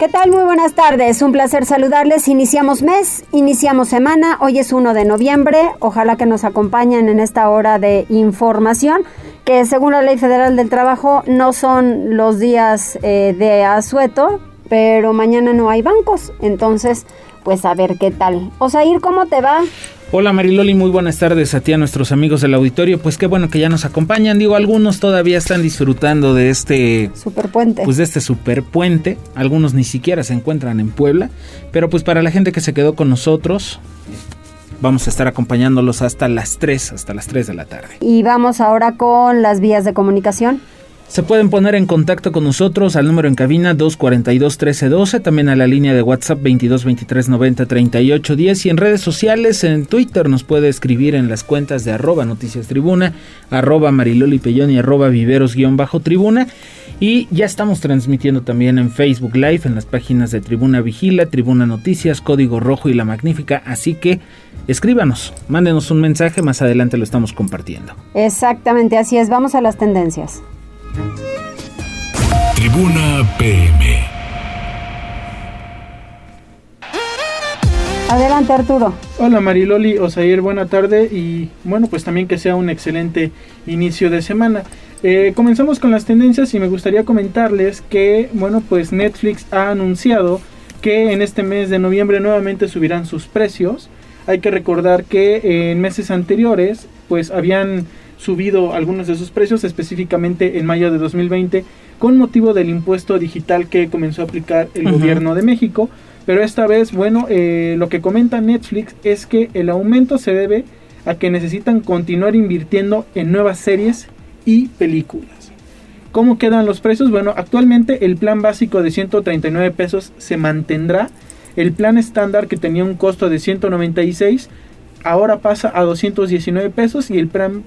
¿Qué tal? Muy buenas tardes. Un placer saludarles. Iniciamos mes, iniciamos semana. Hoy es 1 de noviembre. Ojalá que nos acompañen en esta hora de información, que según la Ley Federal del Trabajo no son los días eh, de asueto, pero mañana no hay bancos. Entonces, pues a ver qué tal. Osair, ¿cómo te va? Hola Mariloli, muy buenas tardes a ti, a nuestros amigos del auditorio. Pues qué bueno que ya nos acompañan. Digo, algunos todavía están disfrutando de este superpuente. Pues de este superpuente. Algunos ni siquiera se encuentran en Puebla. Pero pues para la gente que se quedó con nosotros, vamos a estar acompañándolos hasta las 3, hasta las 3 de la tarde. Y vamos ahora con las vías de comunicación. Se pueden poner en contacto con nosotros al número en cabina 242-1312, también a la línea de WhatsApp 2223903810 y en redes sociales, en Twitter nos puede escribir en las cuentas de arroba noticias tribuna, arroba mariloli pellón y arroba viveros-tribuna. Y ya estamos transmitiendo también en Facebook Live, en las páginas de Tribuna Vigila, Tribuna Noticias, Código Rojo y La Magnífica. Así que escríbanos, mándenos un mensaje, más adelante lo estamos compartiendo. Exactamente, así es. Vamos a las tendencias. Tribuna PM. Adelante Arturo. Hola Mariloli, Osair, buena tarde y bueno, pues también que sea un excelente inicio de semana. Eh, comenzamos con las tendencias y me gustaría comentarles que, bueno, pues Netflix ha anunciado que en este mes de noviembre nuevamente subirán sus precios. Hay que recordar que en meses anteriores, pues habían subido algunos de sus precios, específicamente en mayo de 2020, con motivo del impuesto digital que comenzó a aplicar el gobierno de México. Pero esta vez, bueno, eh, lo que comenta Netflix es que el aumento se debe a que necesitan continuar invirtiendo en nuevas series y películas. ¿Cómo quedan los precios? Bueno, actualmente el plan básico de 139 pesos se mantendrá. El plan estándar que tenía un costo de 196 ahora pasa a 219 pesos y el plan,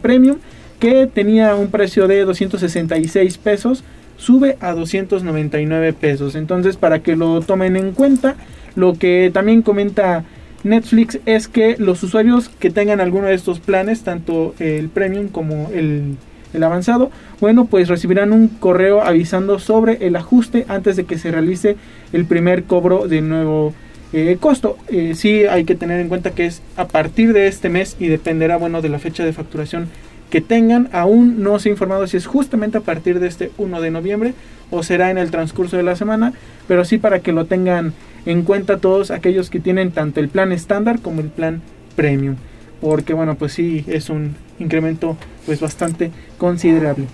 premium que tenía un precio de 266 pesos sube a 299 pesos. Entonces para que lo tomen en cuenta, lo que también comenta Netflix es que los usuarios que tengan alguno de estos planes, tanto el premium como el, el avanzado, bueno, pues recibirán un correo avisando sobre el ajuste antes de que se realice el primer cobro de nuevo eh, costo. Eh, sí hay que tener en cuenta que es a partir de este mes y dependerá bueno de la fecha de facturación que tengan. Aún no se ha informado si es justamente a partir de este 1 de noviembre o será en el transcurso de la semana, pero sí para que lo tengan en cuenta todos aquellos que tienen tanto el plan estándar como el plan premium, porque bueno, pues sí es un incremento pues bastante considerable.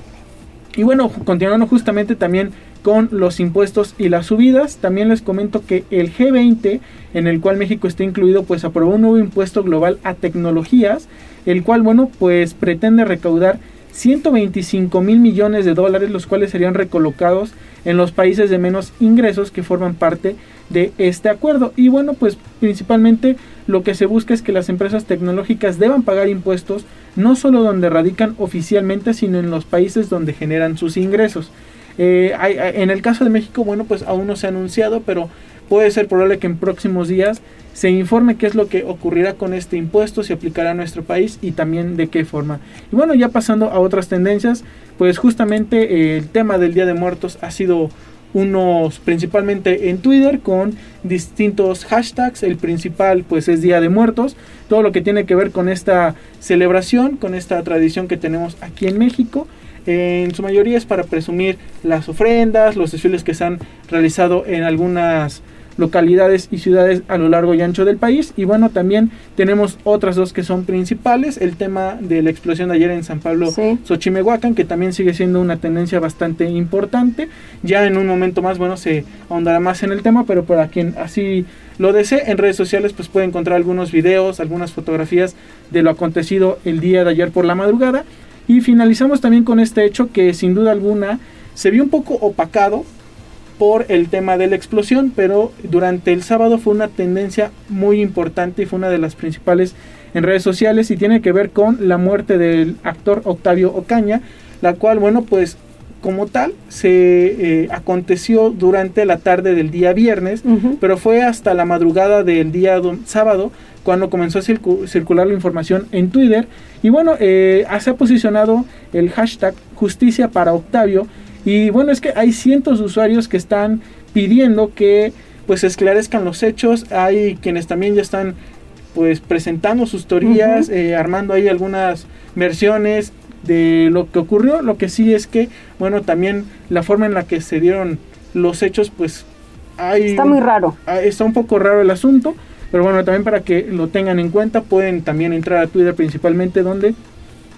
Y bueno, continuando justamente también con los impuestos y las subidas. También les comento que el G20, en el cual México está incluido, pues aprobó un nuevo impuesto global a tecnologías, el cual, bueno, pues pretende recaudar 125 mil millones de dólares, los cuales serían recolocados en los países de menos ingresos que forman parte de este acuerdo. Y bueno, pues principalmente lo que se busca es que las empresas tecnológicas deban pagar impuestos no solo donde radican oficialmente, sino en los países donde generan sus ingresos. Eh, en el caso de México, bueno, pues aún no se ha anunciado, pero puede ser probable que en próximos días se informe qué es lo que ocurrirá con este impuesto, si aplicará a nuestro país y también de qué forma. Y bueno, ya pasando a otras tendencias, pues justamente eh, el tema del Día de Muertos ha sido unos principalmente en Twitter con distintos hashtags. El principal pues es Día de Muertos. Todo lo que tiene que ver con esta celebración, con esta tradición que tenemos aquí en México en su mayoría es para presumir las ofrendas, los desfiles que se han realizado en algunas localidades y ciudades a lo largo y ancho del país. Y bueno, también tenemos otras dos que son principales. El tema de la explosión de ayer en San Pablo, Xochimehuacán, que también sigue siendo una tendencia bastante importante. Ya en un momento más, bueno, se ahondará más en el tema, pero para quien así lo desee, en redes sociales pues puede encontrar algunos videos, algunas fotografías de lo acontecido el día de ayer por la madrugada. Y finalizamos también con este hecho que sin duda alguna se vio un poco opacado por el tema de la explosión, pero durante el sábado fue una tendencia muy importante y fue una de las principales en redes sociales y tiene que ver con la muerte del actor Octavio Ocaña, la cual, bueno, pues como tal se eh, aconteció durante la tarde del día viernes, pero fue hasta la madrugada del día sábado cuando comenzó a circular la información en Twitter. Y bueno, eh, se ha posicionado el hashtag justicia para Octavio. Y bueno, es que hay cientos de usuarios que están pidiendo que pues esclarezcan los hechos. Hay quienes también ya están pues presentando sus teorías, eh, armando ahí algunas versiones de lo que ocurrió. Lo que sí es que, bueno, también la forma en la que se dieron los hechos, pues hay... Está muy raro. Ah, está un poco raro el asunto. Pero bueno, también para que lo tengan en cuenta, pueden también entrar a Twitter principalmente donde,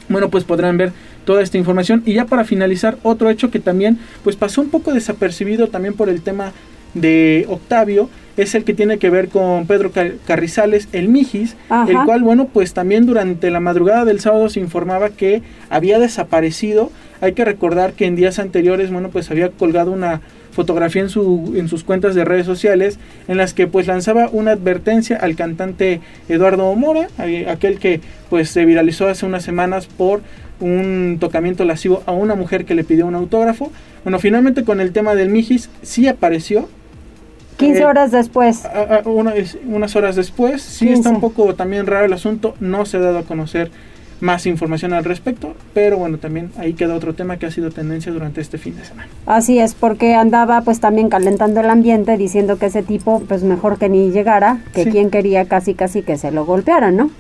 bueno, pues podrán ver toda esta información. Y ya para finalizar, otro hecho que también pues pasó un poco desapercibido también por el tema de Octavio, es el que tiene que ver con Pedro Carrizales, el Mijis, el cual, bueno, pues también durante la madrugada del sábado se informaba que había desaparecido. Hay que recordar que en días anteriores, bueno, pues había colgado una fotografía en, su, en sus cuentas de redes sociales en las que pues lanzaba una advertencia al cantante Eduardo Mora, aquel que pues se viralizó hace unas semanas por un tocamiento lascivo a una mujer que le pidió un autógrafo. Bueno, finalmente con el tema del Mijis sí apareció. 15 eh, horas después. unas horas después. Sí está un poco también raro el asunto. No se ha dado a conocer más información al respecto, pero bueno, también ahí queda otro tema que ha sido tendencia durante este fin de semana. Así es, porque andaba pues también calentando el ambiente diciendo que ese tipo pues mejor que ni llegara, que quien quería casi casi que se lo golpearan, ¿no?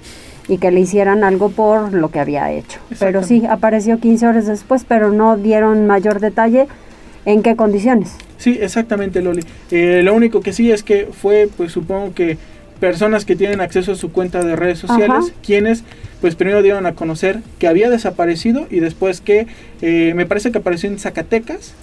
Y que le hicieran algo por lo que había hecho. Pero sí, apareció 15 horas después, pero no dieron mayor detalle en qué condiciones. Sí, exactamente, Loli. Eh, lo único que sí es que fue, pues supongo que personas que tienen acceso a su cuenta de redes sociales, quienes pues primero dieron a conocer que había desaparecido y después que eh, me parece que apareció en Zacatecas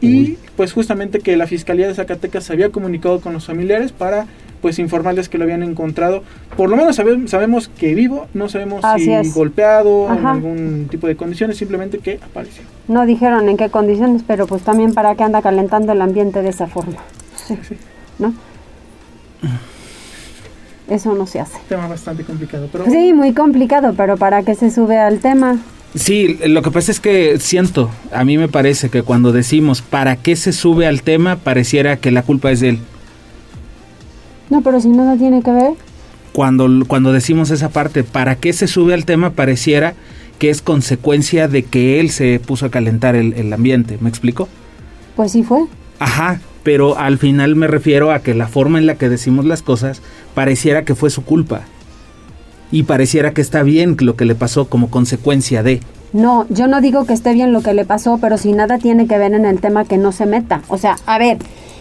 y pues justamente que la Fiscalía de Zacatecas se había comunicado con los familiares para pues informarles que lo habían encontrado. Por lo menos sabemos que vivo, no sabemos si golpeado, en algún tipo de condiciones, simplemente que apareció. No dijeron en qué condiciones, pero pues también para qué anda calentando el ambiente de esa forma. Sí. ¿No? Eso no se hace. Tema bastante complicado. Pero... Sí, muy complicado, pero ¿para qué se sube al tema? Sí, lo que pasa es que siento, a mí me parece que cuando decimos para qué se sube al tema, pareciera que la culpa es de él. No, pero si nada tiene que ver. Cuando, cuando decimos esa parte, para qué se sube al tema, pareciera que es consecuencia de que él se puso a calentar el, el ambiente. ¿Me explico? Pues sí fue. Ajá, pero al final me refiero a que la forma en la que decimos las cosas pareciera que fue su culpa. Y pareciera que está bien lo que le pasó como consecuencia de. No, yo no digo que esté bien lo que le pasó, pero si nada tiene que ver en el tema que no se meta. O sea, a ver,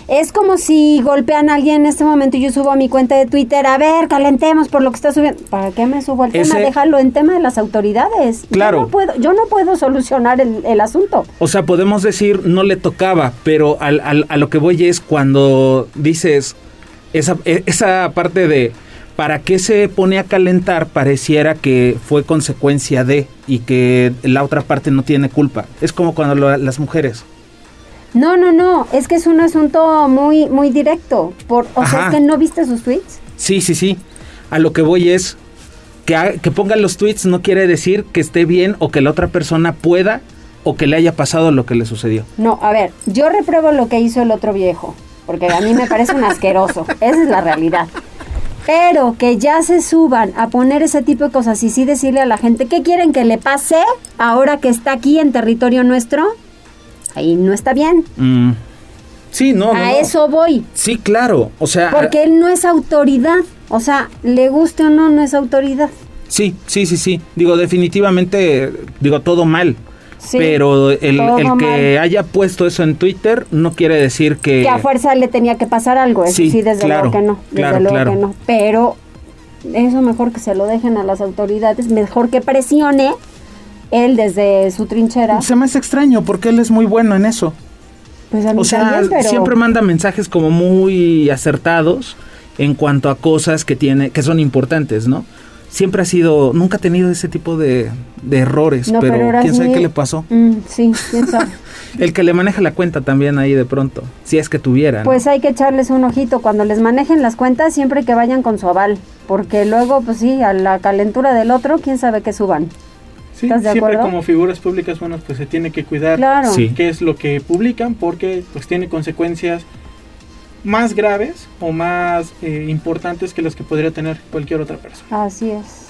es como si golpean a alguien en este momento y yo subo a mi cuenta de Twitter, a ver, calentemos por lo que está subiendo. ¿Para qué me subo al tema? Déjalo en tema de las autoridades. Claro. Yo no puedo, yo no puedo solucionar el, asunto. O sea, podemos decir, no le tocaba, pero al, al, a lo que voy es cuando dices esa, e, esa parte de ¿para qué se pone a calentar? Pareciera que fue consecuencia de y que la otra parte no tiene culpa. Es como cuando las mujeres no, no, no, es que es un asunto muy, muy directo. Por, o sea, es que no viste sus tweets. Sí, sí, sí. A lo que voy es que, que pongan los tweets no quiere decir que esté bien o que la otra persona pueda o que le haya pasado lo que le sucedió. No, a ver, yo repruebo lo que hizo el otro viejo, porque a mí me parece un asqueroso. Esa es la realidad. Pero que ya se suban a poner ese tipo de cosas y sí decirle a la gente, ¿qué quieren que le pase ahora que está aquí en territorio nuestro? Ahí no está bien. Mm. Sí, no. A eso voy. Sí, claro. O sea. Porque él no es autoridad. O sea, le guste o no, no es autoridad. Sí, sí, sí, sí. Digo, definitivamente, digo, todo mal. Sí, pero el, que haya puesto eso en Twitter no quiere decir que... Que a fuerza le tenía que pasar algo, eso sí, desde luego que no, desde luego que no. Pero eso mejor que se lo dejen a las autoridades, mejor que presione él desde su trinchera. Se me hace extraño porque él es muy bueno en eso. Pues a mí o sea, siempre manda mensajes como muy acertados en cuanto a cosas que tiene que son importantes, ¿no? siempre ha sido, nunca ha tenido ese tipo de, errores, pero, quién sabe qué le pasó. Mm, sí, quién sabe. El que le maneja la cuenta también ahí de pronto, si es que tuviera. Pues hay que echarles un ojito cuando les manejen las cuentas, siempre que vayan con su aval, porque luego, pues sí, a la calentura del otro, quién sabe qué suban. Sí, siempre como figuras públicas, bueno, pues se tiene que cuidar claro. qué es lo que publican, porque pues tiene consecuencias más graves o más eh, importantes que las que podría tener cualquier otra persona. Así es.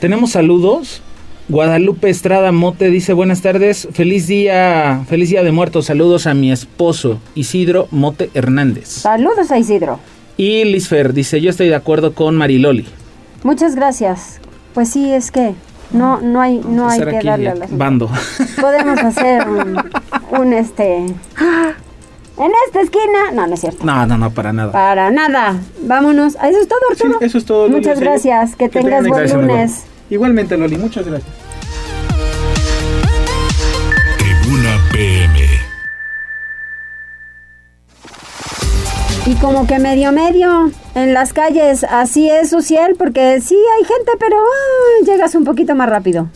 Tenemos saludos. Guadalupe Estrada Mote dice buenas tardes, feliz día, feliz día de muertos, saludos a mi esposo Isidro Mote Hernández. Saludos a Isidro. Y Lisfer dice yo estoy de acuerdo con Mariloli. Muchas gracias. Pues sí, es que no, no hay, no hay que darle a la bando. Podemos hacer un, un este en esta esquina. No, no es cierto. No, no, no, para nada. Para nada. Vámonos. Eso es todo, Arturo. Sí, eso es todo. Muchas gracias. Que, tengas buen lunes. Igualmente, Loli. Muchas gracias. Y como que medio medio en las calles, así es, Uciel, porque sí hay gente, pero llegas un poquito más rápido.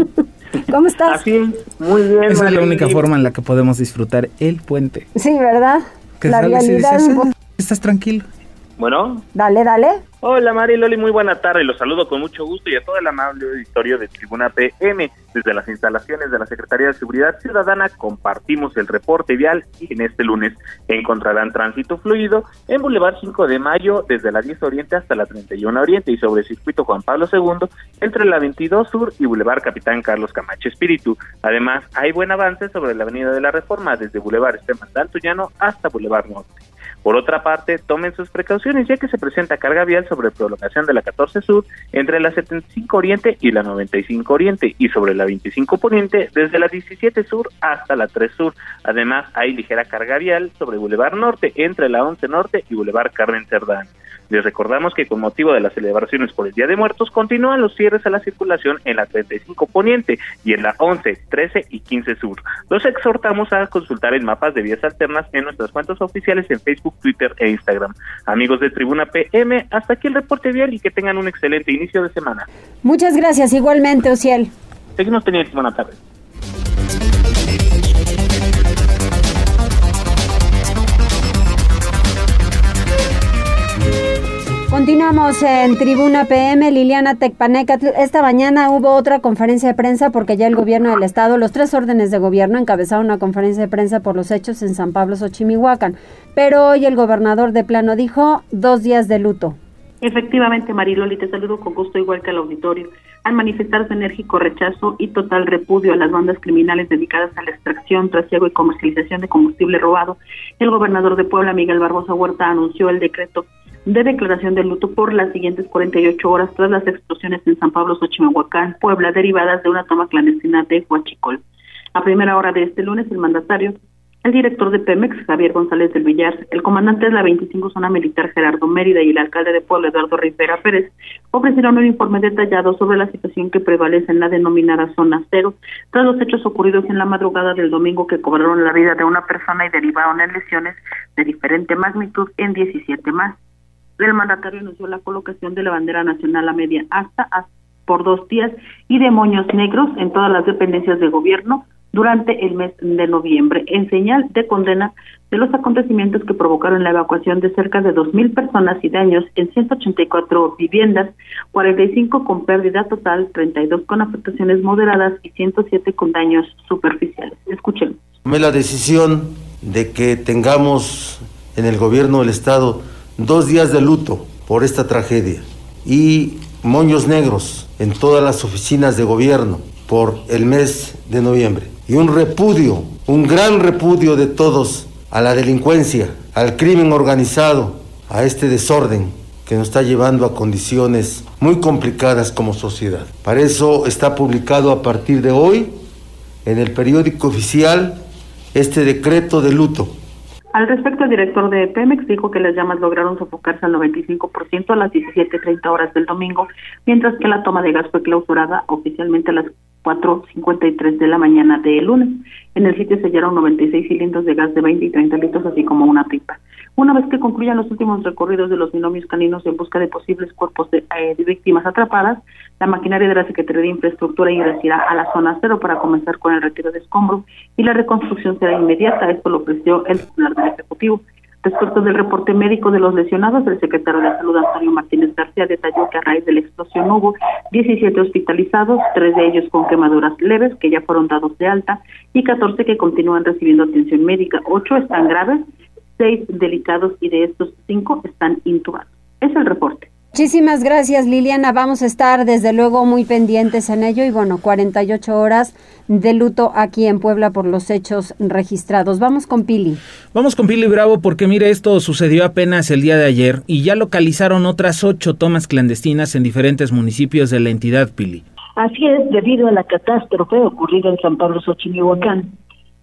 ¿Cómo estás? Así muy bien. Esa es la única forma en la que podemos disfrutar el puente. Sí, ¿verdad? la realidad. Ah, estás tranquilo. Bueno. Dale, dale. Hola Mari Loli, muy buena tarde. Los saludo con mucho gusto y a todo el amable auditorio de Tribuna PM. Desde las instalaciones de la Secretaría de Seguridad Ciudadana compartimos el reporte vial y en este lunes encontrarán tránsito fluido en Boulevard 5 de Mayo desde la 10 Oriente hasta la 31 Oriente y sobre el circuito Juan Pablo II entre la 22 Sur y Boulevard Capitán Carlos Camacho Espíritu. Además, hay buen avance sobre la Avenida de la Reforma desde Boulevard Esteban Llano hasta Boulevard Norte. Por otra parte, tomen sus precauciones ya que se presenta carga vial sobre prolongación de la 14 Sur entre la 75 Oriente y la 95 Oriente y sobre la 25 Poniente desde la 17 Sur hasta la 3 Sur. Además, hay ligera carga vial sobre Boulevard Norte entre la 11 Norte y Boulevard Carmen Cerdán. Les recordamos que con motivo de las celebraciones por el Día de Muertos continúan los cierres a la circulación en la 35 Poniente y en la 11, 13 y 15 Sur. Los exhortamos a consultar el mapas de vías alternas en nuestras cuentas oficiales en Facebook, Twitter e Instagram. Amigos de Tribuna PM, hasta aquí el reporte vial y que tengan un excelente inicio de semana. Muchas gracias, igualmente, Ociel. Seguimos teniendo buena tarde. Continuamos en Tribuna PM, Liliana Tecpaneca. Esta mañana hubo otra conferencia de prensa porque ya el gobierno del estado, los tres órdenes de gobierno encabezaron una conferencia de prensa por los hechos en San Pablo, Xochimihuacán. Pero hoy el gobernador de plano dijo dos días de luto. Efectivamente, Mariloli, te saludo con gusto igual que al auditorio. Al manifestar su enérgico rechazo y total repudio a las bandas criminales dedicadas a la extracción, trasiego y comercialización de combustible robado, el gobernador de Puebla, Miguel Barbosa Huerta, anunció el decreto de declaración de luto por las siguientes 48 horas tras las explosiones en San Pablo, Xochimahuacán, Puebla, derivadas de una toma clandestina de Huachicol. A primera hora de este lunes, el mandatario, el director de Pemex, Javier González del Villar, el comandante de la 25 Zona Militar, Gerardo Mérida, y el alcalde de Puebla, Eduardo Rivera Pérez, ofrecieron un informe detallado sobre la situación que prevalece en la denominada Zona Cero, tras los hechos ocurridos en la madrugada del domingo que cobraron la vida de una persona y derivaron en lesiones de diferente magnitud en 17 más. El mandatario anunció la colocación de la bandera nacional a media hasta por dos días y de moños negros en todas las dependencias de gobierno durante el mes de noviembre, en señal de condena de los acontecimientos que provocaron la evacuación de cerca de 2.000 personas y daños en 184 viviendas, 45 con pérdida total, 32 con afectaciones moderadas y 107 con daños superficiales. Escuchen. Tomé la decisión de que tengamos en el gobierno del Estado dos días de luto por esta tragedia y moños negros en todas las oficinas de gobierno por el mes de noviembre. Y un repudio, un gran repudio de todos a la delincuencia, al crimen organizado, a este desorden que nos está llevando a condiciones muy complicadas como sociedad. Para eso está publicado a partir de hoy en el periódico oficial este decreto de luto al respecto, el director de Pemex dijo que las llamas lograron sofocarse al 95% a las 17.30 horas del domingo, mientras que la toma de gas fue clausurada oficialmente a las 4.53 de la mañana de lunes. En el sitio se hallaron 96 cilindros de gas de 20 y 30 litros, así como una pipa. Una vez que concluyan los últimos recorridos de los binomios caninos en busca de posibles cuerpos de, eh, víctimas atrapadas, la maquinaria de la Secretaría de Infraestructura ingresará a la zona cero para comenzar con el retiro de escombros y la reconstrucción será inmediata. Esto lo ofreció el titular del Ejecutivo. Respecto del reporte médico de los lesionados, el secretario de Salud, Antonio Martínez García, detalló que a raíz de la explosión hubo 17 hospitalizados, tres de ellos con quemaduras leves, que ya fueron dados de alta, y 14 que continúan recibiendo atención médica. Ocho están graves, seis delicados y de estos cinco están intubados. Es el reporte. Muchísimas gracias Liliana, vamos a estar desde luego muy pendientes en ello y bueno, 48 horas de luto aquí en Puebla por los hechos registrados. Vamos con Pili. Vamos con Pili Bravo porque mire, esto sucedió apenas el día de ayer y ya localizaron otras ocho tomas clandestinas en diferentes municipios de la entidad Pili. Así es, debido a la catástrofe ocurrida en San Pablo Xochimilhuacán,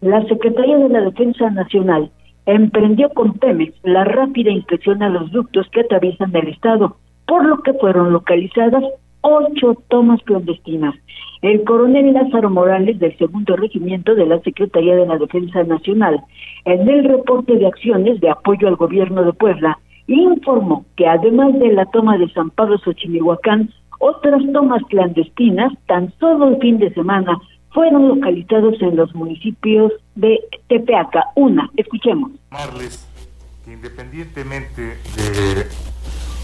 la Secretaría de la Defensa Nacional emprendió con Pemex la rápida inspección a los ductos que atraviesan el estado por lo que fueron localizadas ocho tomas clandestinas. El coronel Lázaro Morales del segundo regimiento de la Secretaría de la Defensa Nacional, en el reporte de acciones de apoyo al gobierno de Puebla, informó que además de la toma de San Pablo Xochimilhuacán, otras tomas clandestinas, tan solo el fin de semana, fueron localizados en los municipios de Tepeaca. Una, escuchemos. independientemente de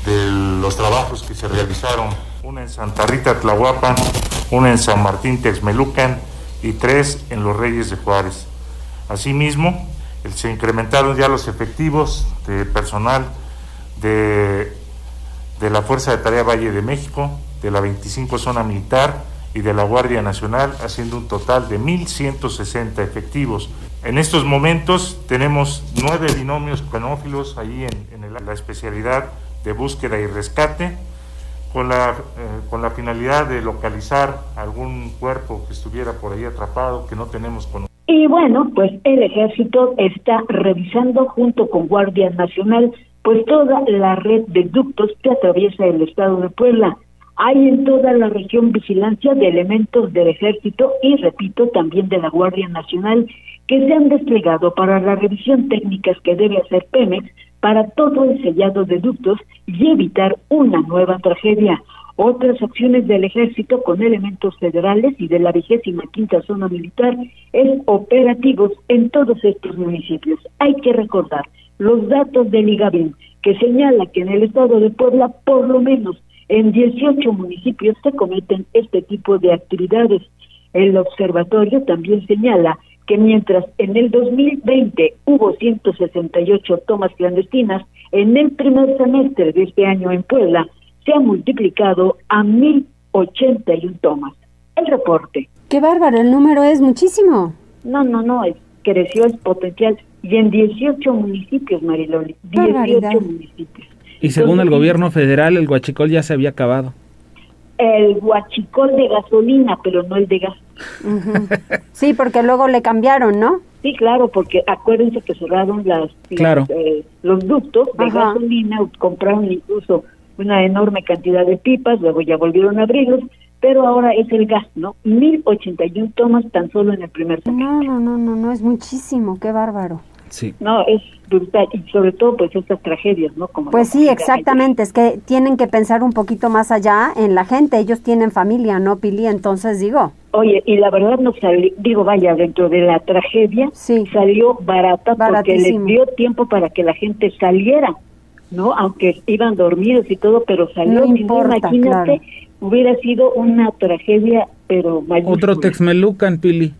de los trabajos que se realizaron, una en Santa Rita Tlahuapan, una en San Martín Texmelucan y tres en Los Reyes de Juárez. Asimismo, se incrementaron ya los efectivos de personal de, de la Fuerza de Tarea Valle de México, de la 25 Zona Militar y de la Guardia Nacional, haciendo un total de 1.160 efectivos. En estos momentos tenemos nueve binomios penófilos ahí en, en la especialidad de búsqueda y rescate con la, eh, con la finalidad de localizar algún cuerpo que estuviera por ahí atrapado que no tenemos con y bueno, pues el ejército está revisando junto con Guardia Nacional pues toda la red de ductos que atraviesa el estado de Puebla. Hay en toda la región vigilancia de elementos del ejército y repito también de la Guardia Nacional que se han desplegado para la revisión técnicas que debe hacer Pemex para todo el sellado de ductos y evitar una nueva tragedia. Otras acciones del ejército con elementos federales y de la vigésima quinta zona militar es operativos en todos estos municipios. Hay que recordar los datos del IGABIN que señala que en el estado de Puebla por lo menos en 18 municipios se cometen este tipo de actividades. El observatorio también señala que mientras en el 2020 hubo 168 tomas clandestinas, en el primer semestre de este año en Puebla se ha multiplicado a 1081 tomas. El reporte. Qué bárbaro, el número es muchísimo. No, no, no, es, creció el potencial y en 18 municipios, Mariloli, 18 municipios. Y según el gobierno federal, el guachicol ya se había acabado el guachicol de gasolina, pero no el de gas. Sí, porque luego le cambiaron, ¿no? Sí, claro, porque acuérdense que cerraron las, eh, los ductos de gasolina, compraron incluso una enorme cantidad de pipas, luego ya volvieron a abrirlos, pero ahora es el gas, ¿no? 1081 tomas tan solo en el primer semestre. No, no, no, no, no, es muchísimo, qué bárbaro. Sí. No, es brutal y sobre todo pues estas tragedias, ¿no? Como pues sí, exactamente, es que tienen que pensar un poquito más allá en la gente, ellos tienen familia, ¿no, Pili? Entonces digo. Oye, y la verdad no salió, digo, vaya, dentro de la tragedia salió barata porque les dio tiempo para que la gente saliera, ¿no? Aunque iban dormidos y todo, pero salió, no importa, imagínate, hubiera sido una tragedia, pero mayúscula. Otro Texmelucan, Pili.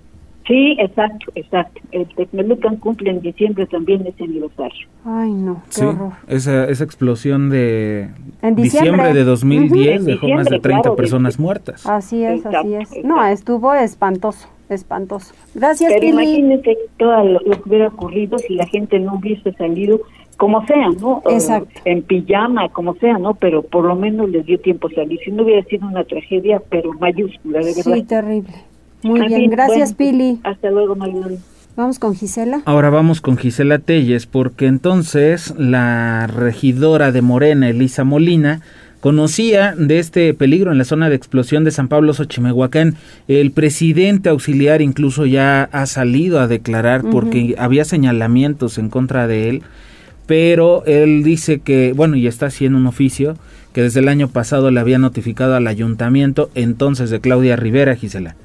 Sí, exacto, exacto. El Tecmelucan cumple en diciembre también ese aniversario. Ay, no, qué horror. Esa, esa explosión de en diciembre, de 2010 dejó más de 30 personas muertas. Así es, así es. No, estuvo espantoso, espantoso. Gracias, Pero imagínate todo lo, que hubiera ocurrido si la gente no hubiese salido como sea, ¿no? Exacto. En pijama, como sea, ¿no? Pero por lo menos les dio tiempo salir. Si no hubiera sido una tragedia, pero mayúscula, de verdad. Sí, terrible. Muy bien, gracias Pili. Hasta luego, Mariloli. Vamos con Gisela. Ahora vamos con Gisela Telles, porque entonces la regidora de Morena, Elisa Molina, conocía de este peligro en la zona de explosión de San Pablo Xochimehuacán. El presidente auxiliar incluso ya ha salido a declarar porque había señalamientos en contra de él pero él dice que, bueno, y está haciendo un oficio que desde el año pasado le había notificado al ayuntamiento entonces de Claudia Rivera, Gisela.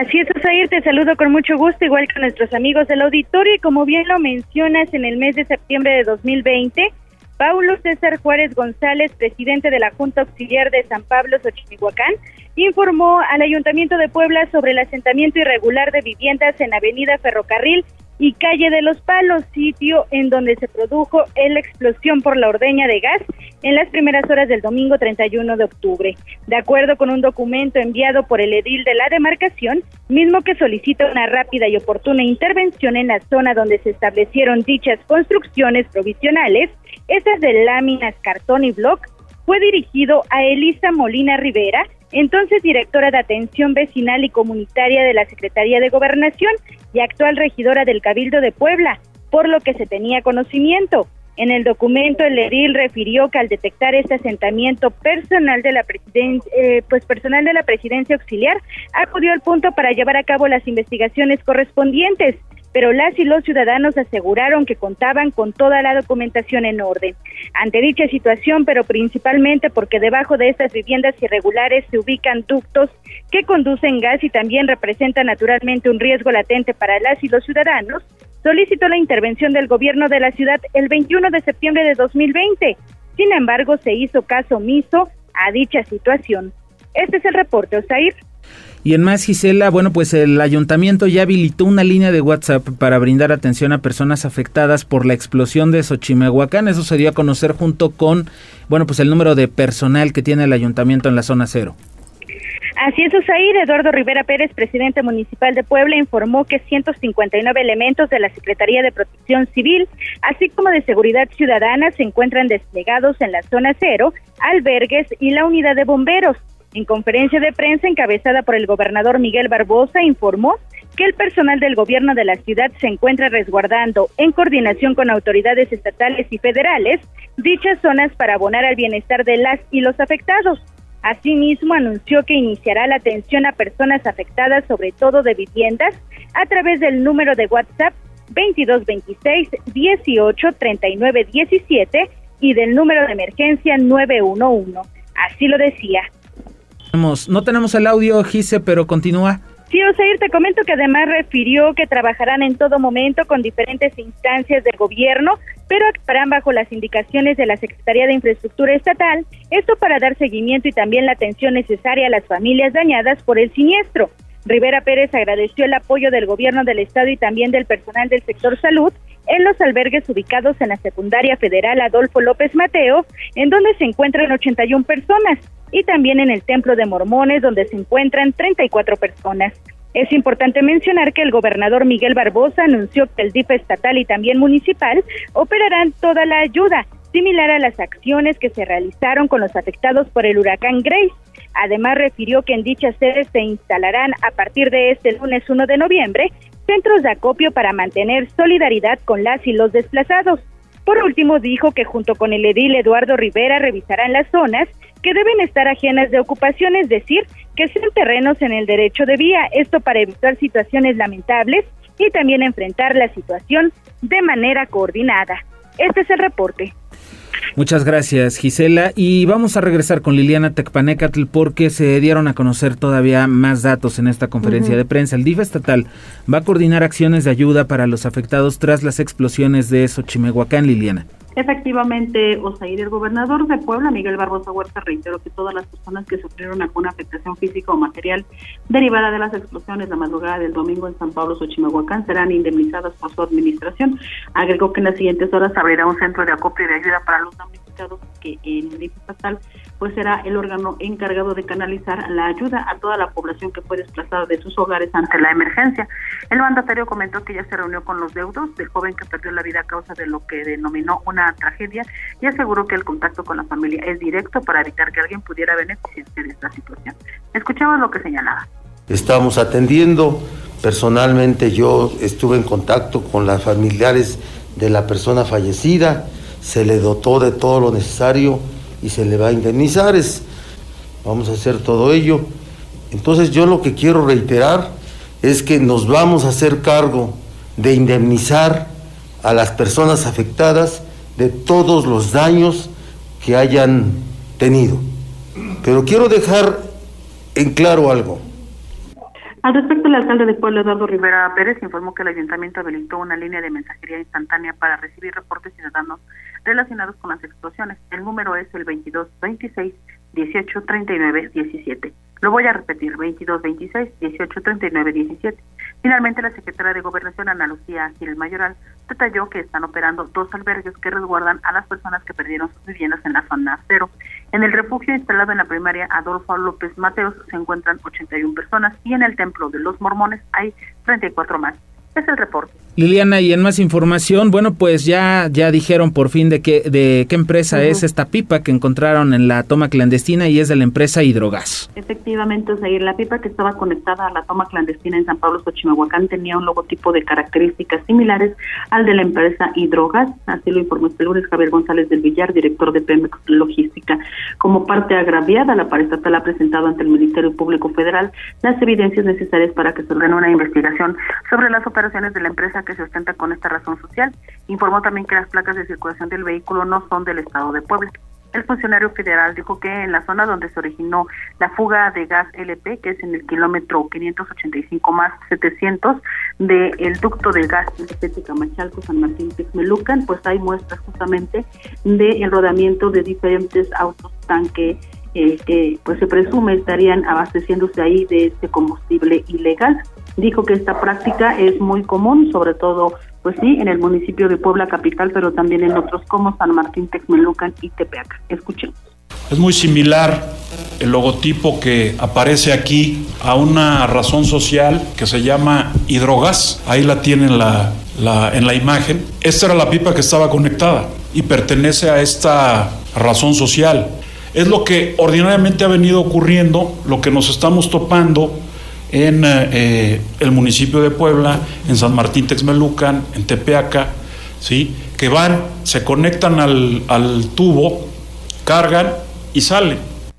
Así es, Osair, te saludo con mucho gusto, igual que nuestros amigos del auditorio, y como bien lo mencionas, en el mes de septiembre de 2020, Paulo César Juárez González, presidente de la Junta Auxiliar de San Pablo, Xochihuacán, informó al Ayuntamiento de Puebla sobre el asentamiento irregular de viviendas en Avenida Ferrocarril y Calle de los Palos, sitio en donde se produjo la explosión por la ordeña de gas en las primeras horas del domingo 31 de octubre. De acuerdo con un documento enviado por el edil de la demarcación, mismo que solicita una rápida y oportuna intervención en la zona donde se establecieron dichas construcciones provisionales, esas de láminas, cartón y bloc, fue dirigido a Elisa Molina Rivera, entonces directora de Atención Vecinal y Comunitaria de la Secretaría de Gobernación y actual regidora del Cabildo de Puebla, por lo que se tenía conocimiento. En el documento el edil refirió que al detectar este asentamiento personal de la presidencia, eh, pues personal de la presidencia auxiliar acudió al punto para llevar a cabo las investigaciones correspondientes pero las y los ciudadanos aseguraron que contaban con toda la documentación en orden. Ante dicha situación, pero principalmente porque debajo de estas viviendas irregulares se ubican ductos que conducen gas y también representan naturalmente un riesgo latente para las y los ciudadanos, solicitó la intervención del gobierno de la ciudad el 21 de septiembre de 2020. Sin embargo, se hizo caso omiso a dicha situación. Este es el reporte, Osair. Y en más, Gisela, bueno, pues el ayuntamiento ya habilitó una línea de WhatsApp para brindar atención a personas afectadas por la explosión de Xochimehuacán. Eso se dio a conocer junto con, bueno, pues el número de personal que tiene el ayuntamiento en la zona cero. Así es, Usair. Eduardo Rivera Pérez, presidente municipal de Puebla, informó que 159 elementos de la Secretaría de Protección Civil, así como de Seguridad Ciudadana, se encuentran desplegados en la zona cero, albergues y la unidad de bomberos. En conferencia de prensa encabezada por el gobernador Miguel Barbosa, informó que el personal del gobierno de la ciudad se encuentra resguardando, en coordinación con autoridades estatales y federales, dichas zonas para abonar al bienestar de las y los afectados. Asimismo, anunció que iniciará la atención a personas afectadas, sobre todo de viviendas, a través del número de WhatsApp 2226 18 39 17 y del número de emergencia 911. Así lo decía no tenemos el audio, Gise, pero continúa. Sí, Osair, te comento que además refirió que trabajarán en todo momento con diferentes instancias del gobierno, pero actuarán bajo las indicaciones de la Secretaría de Infraestructura Estatal, esto para dar seguimiento y también la atención necesaria a las familias dañadas por el siniestro. Rivera Pérez agradeció el apoyo del gobierno del estado y también del personal del sector salud en los albergues ubicados en la secundaria federal Adolfo López Mateo, en donde se encuentran 81 personas y también en el Templo de Mormones, donde se encuentran 34 personas. Es importante mencionar que el gobernador Miguel Barbosa anunció que el DIF estatal y también municipal operarán toda la ayuda, similar a las acciones que se realizaron con los afectados por el huracán Grace. Además, refirió que en dichas sedes se instalarán a partir de este lunes 1 de noviembre centros de acopio para mantener solidaridad con las y los desplazados. Por último, dijo que junto con el edil Eduardo Rivera revisarán las zonas que deben estar ajenas de ocupación, es decir, que sean terrenos en el derecho de vía, esto para evitar situaciones lamentables y también enfrentar la situación de manera coordinada. Este es el reporte. Muchas gracias, Gisela. Y vamos a regresar con Liliana Tecpanecatl porque se dieron a conocer todavía más datos en esta conferencia de prensa. El DIF estatal va a coordinar acciones de ayuda para los afectados tras las explosiones de Xochimehuacán, Liliana. Efectivamente, Osair, el gobernador de Puebla, Miguel Barbosa Huerta, reiteró que todas las personas que sufrieron alguna afectación física o material derivada de las explosiones la madrugada del domingo en San Pablo, Xochimahuacán, serán indemnizadas por su administración. Agregó que en las siguientes horas abrirá un centro de acopio y de ayuda para los damnificados que en el estatal pues será el órgano encargado de canalizar la ayuda a toda la población que fue desplazada de sus hogares ante la emergencia. El mandatario comentó que ya se reunió con los deudos del joven que perdió la vida a causa de lo que denominó una tragedia y aseguró que el contacto con la familia es directo para evitar que alguien pudiera beneficiarse de esta situación. Escuchamos lo que señalaba. Estamos atendiendo, personalmente yo estuve en contacto con las familiares de la persona fallecida, se le dotó de todo lo necesario y se le va a indemnizar, es, vamos a hacer todo ello. Entonces yo lo que quiero reiterar es que nos vamos a hacer cargo de indemnizar a las personas afectadas de todos los daños que hayan tenido. Pero quiero dejar en claro algo. Al respecto, el alcalde de Puebla, Eduardo Rivera Pérez, informó que el ayuntamiento habilitó una línea de mensajería instantánea para recibir reportes ciudadanos relacionados con las explosiones. El número es el 22 26 18 39 17. Lo voy a repetir, 22 26 18 39 17. Finalmente, la secretaria de Gobernación, Ana Lucía Gil Mayoral, detalló que están operando dos albergues que resguardan a las personas que perdieron sus viviendas en la zona cero. En el refugio instalado en la primaria Adolfo López Mateos se encuentran 81 personas y en el templo de los mormones hay 34 más. Es el reporte. Liliana, y en más información, bueno, pues ya, ya dijeron por fin de qué, de qué empresa es esta pipa que encontraron en la toma clandestina y es de la empresa Hidrogas. Efectivamente, Osair, la pipa que estaba conectada a la toma clandestina en San Pablo Xochimehuacán tenía un logotipo de características similares al de la empresa Hidrogas, así lo informó este lunes Javier González del Villar, director de Pemex Logística. Como parte agraviada, la paraestatal ha presentado ante el Ministerio Público Federal las evidencias necesarias para que se ordene una investigación sobre las operaciones de la empresa que se ostenta con esta razón social. Informó también que las placas de circulación del vehículo no son del Estado de Puebla. El funcionario federal dijo que en la zona donde se originó la fuga de gas LP, que es en el kilómetro 585 más 700 del ducto de gas LP Camachalco San Martín Texmelucan, pues hay muestras justamente del rodamiento de diferentes autos tanque eh, que pues se presume estarían abasteciéndose ahí de este combustible ilegal. Dijo que esta práctica es muy común, sobre todo, pues sí, en el municipio de Puebla Capital, pero también en otros como San Martín, Texmelucan y Tepeaca. Escuchemos. Es muy similar el logotipo que aparece aquí a una razón social que se llama hidrogas. Ahí la tienen la, la, en la imagen. Esta era la pipa que estaba conectada y pertenece a esta razón social. Es lo que ordinariamente ha venido ocurriendo, lo que nos estamos topando en eh, el municipio de Puebla, en San Martín Texmelucan, en Tepeaca, ¿sí? que van, se conectan al, al tubo, cargan y salen.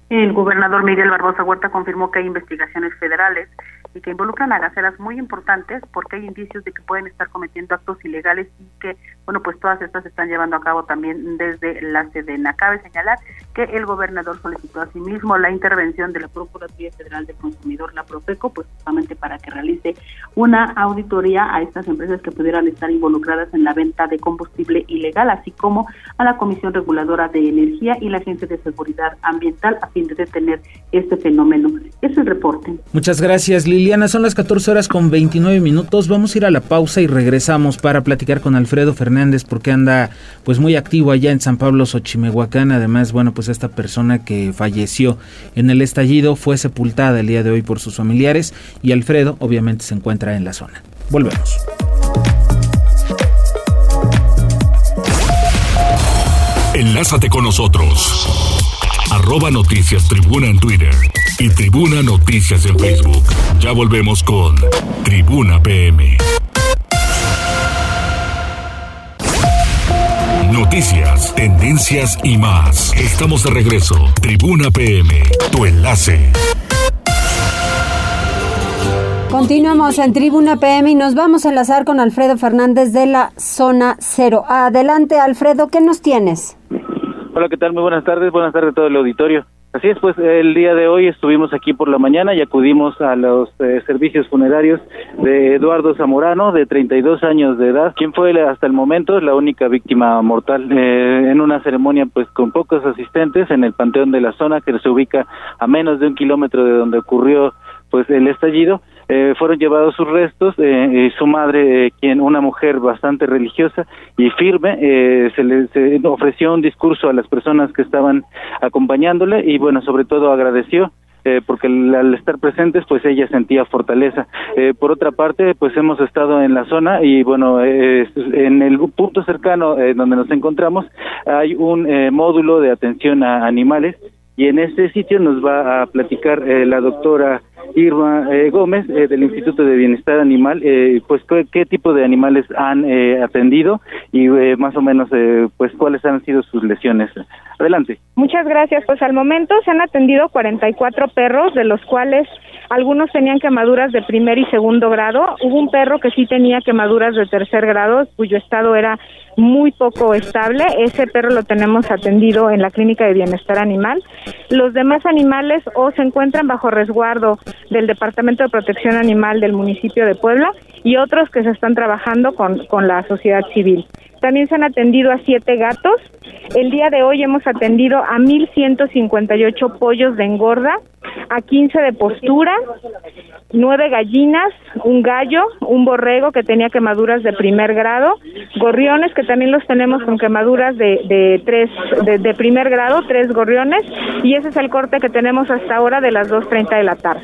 El gobernador Miguel Barbosa Huerta confirmó que hay investigaciones federales y que involucran a gaceras muy importantes porque hay indicios de que pueden estar cometiendo actos ilegales y que, bueno, pues todas estas se están llevando a cabo también desde la Sedena. Cabe señalar que el gobernador solicitó asimismo la intervención de la Procuraduría Federal del Consumidor, la Profeco, pues justamente para que realice una auditoría a estas empresas que pudieran estar involucradas en la venta de combustible ilegal, así como a la Comisión Reguladora de Energía y la Agencia de Seguridad Ambiental a fin de detener este fenómeno. Es el reporte. Muchas gracias, Lili. Liliana, son las 14 horas con 29 minutos. Vamos a ir a la pausa y regresamos para platicar con Alfredo Fernández porque anda pues muy activo allá en San Pablo Xochimehuacán. Además, bueno, pues esta persona que falleció en el estallido fue sepultada el día de hoy por sus familiares y Alfredo obviamente se encuentra en la zona. Volvemos. Enlázate con nosotros. Arroba Noticias Tribuna en Twitter y Tribuna Noticias en Facebook. Ya volvemos con Tribuna PM. Noticias, tendencias y más. Estamos de regreso. Tribuna PM, tu enlace. Continuamos en Tribuna PM y nos vamos a enlazar con Alfredo Fernández de la Zona Cero. Adelante, Alfredo, ¿qué nos tienes? Hola, ¿qué tal? Muy buenas tardes. Buenas tardes a todo el auditorio. Así es, pues el día de hoy estuvimos aquí por la mañana y acudimos a los eh, servicios funerarios de Eduardo Zamorano, de 32 años de edad, quien fue hasta el momento la única víctima mortal eh, en una ceremonia pues con pocos asistentes en el Panteón de la Zona, que se ubica a menos de un kilómetro de donde ocurrió pues el estallido eh, fueron llevados sus restos eh, y su madre, eh, quien una mujer bastante religiosa y firme, eh, se le se ofreció un discurso a las personas que estaban acompañándole y bueno, sobre todo agradeció eh, porque al estar presentes pues ella sentía fortaleza. Eh, por otra parte pues hemos estado en la zona y bueno eh, en el punto cercano donde nos encontramos hay un módulo de atención a animales y en este sitio nos va a platicar la doctora Irma eh, Gómez eh, del Instituto de Bienestar Animal, eh, pues ¿qué, tipo de animales han atendido y más o menos pues cuáles han sido sus lesiones. Adelante. Muchas gracias. Pues al momento se han atendido 44 perros, de los cuales algunos tenían quemaduras de primer y segundo grado. Hubo un perro que sí tenía quemaduras de tercer grado, cuyo estado era muy poco estable. Ese perro lo tenemos atendido en la clínica de bienestar animal. Los demás animales o se encuentran bajo resguardo del Departamento de Protección Animal del municipio de Puebla y otros que se están trabajando con, con la sociedad civil. También se han atendido a siete gatos. El día de hoy hemos atendido a 1.158 pollos de engorda, a 15 de postura, nueve gallinas, un gallo, un borrego que tenía quemaduras de primer grado, gorriones que también los tenemos con quemaduras de, de tres de, primer grado, tres gorriones y ese es el corte que tenemos hasta ahora de las 2.30 de la tarde.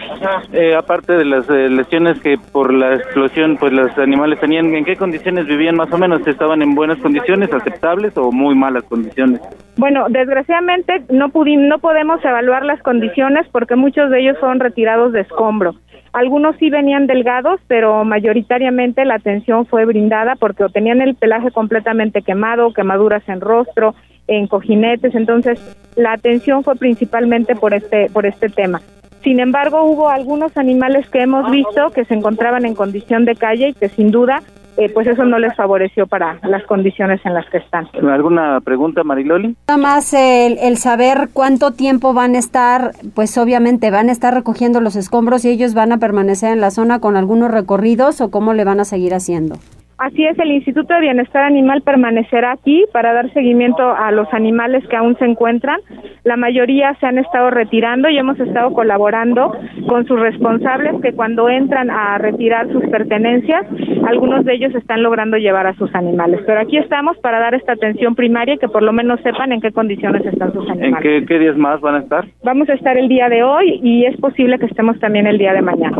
Eh, aparte de las eh, lesiones que por la explosión pues los animales tenían, ¿en qué condiciones vivían más o menos? ¿Estaban en buenas condiciones, aceptables o muy malas condiciones? Bueno, desgraciadamente no, pudimos, no podemos evaluar las condiciones porque muchos de ellos fueron retirados de escombro. Algunos sí venían delgados, pero mayoritariamente la atención fue brindada porque tenían el pelaje completamente quemado, quemaduras en rostro, en cojinetes, entonces la atención fue principalmente por este por este tema. Sin embargo, hubo algunos animales que hemos visto que se encontraban en condición de calle y que sin duda eh, pues eso no les favoreció para las condiciones en las que están. ¿Alguna pregunta, Mariloli? Nada más el, el, saber cuánto tiempo van a estar, pues obviamente van a estar recogiendo los escombros y ellos van a permanecer en la zona con algunos recorridos o cómo le van a seguir haciendo. Así es, el Instituto de Bienestar Animal permanecerá aquí para dar seguimiento a los animales que aún se encuentran. La mayoría se han estado retirando y hemos estado colaborando con sus responsables que cuando entran a retirar sus pertenencias, algunos de ellos están logrando llevar a sus animales. Pero aquí estamos para dar esta atención primaria y que por lo menos sepan en qué condiciones están sus animales. ¿En qué, días más van a estar? Vamos a estar el día de hoy y es posible que estemos también el día de mañana.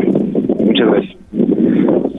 Muchas gracias.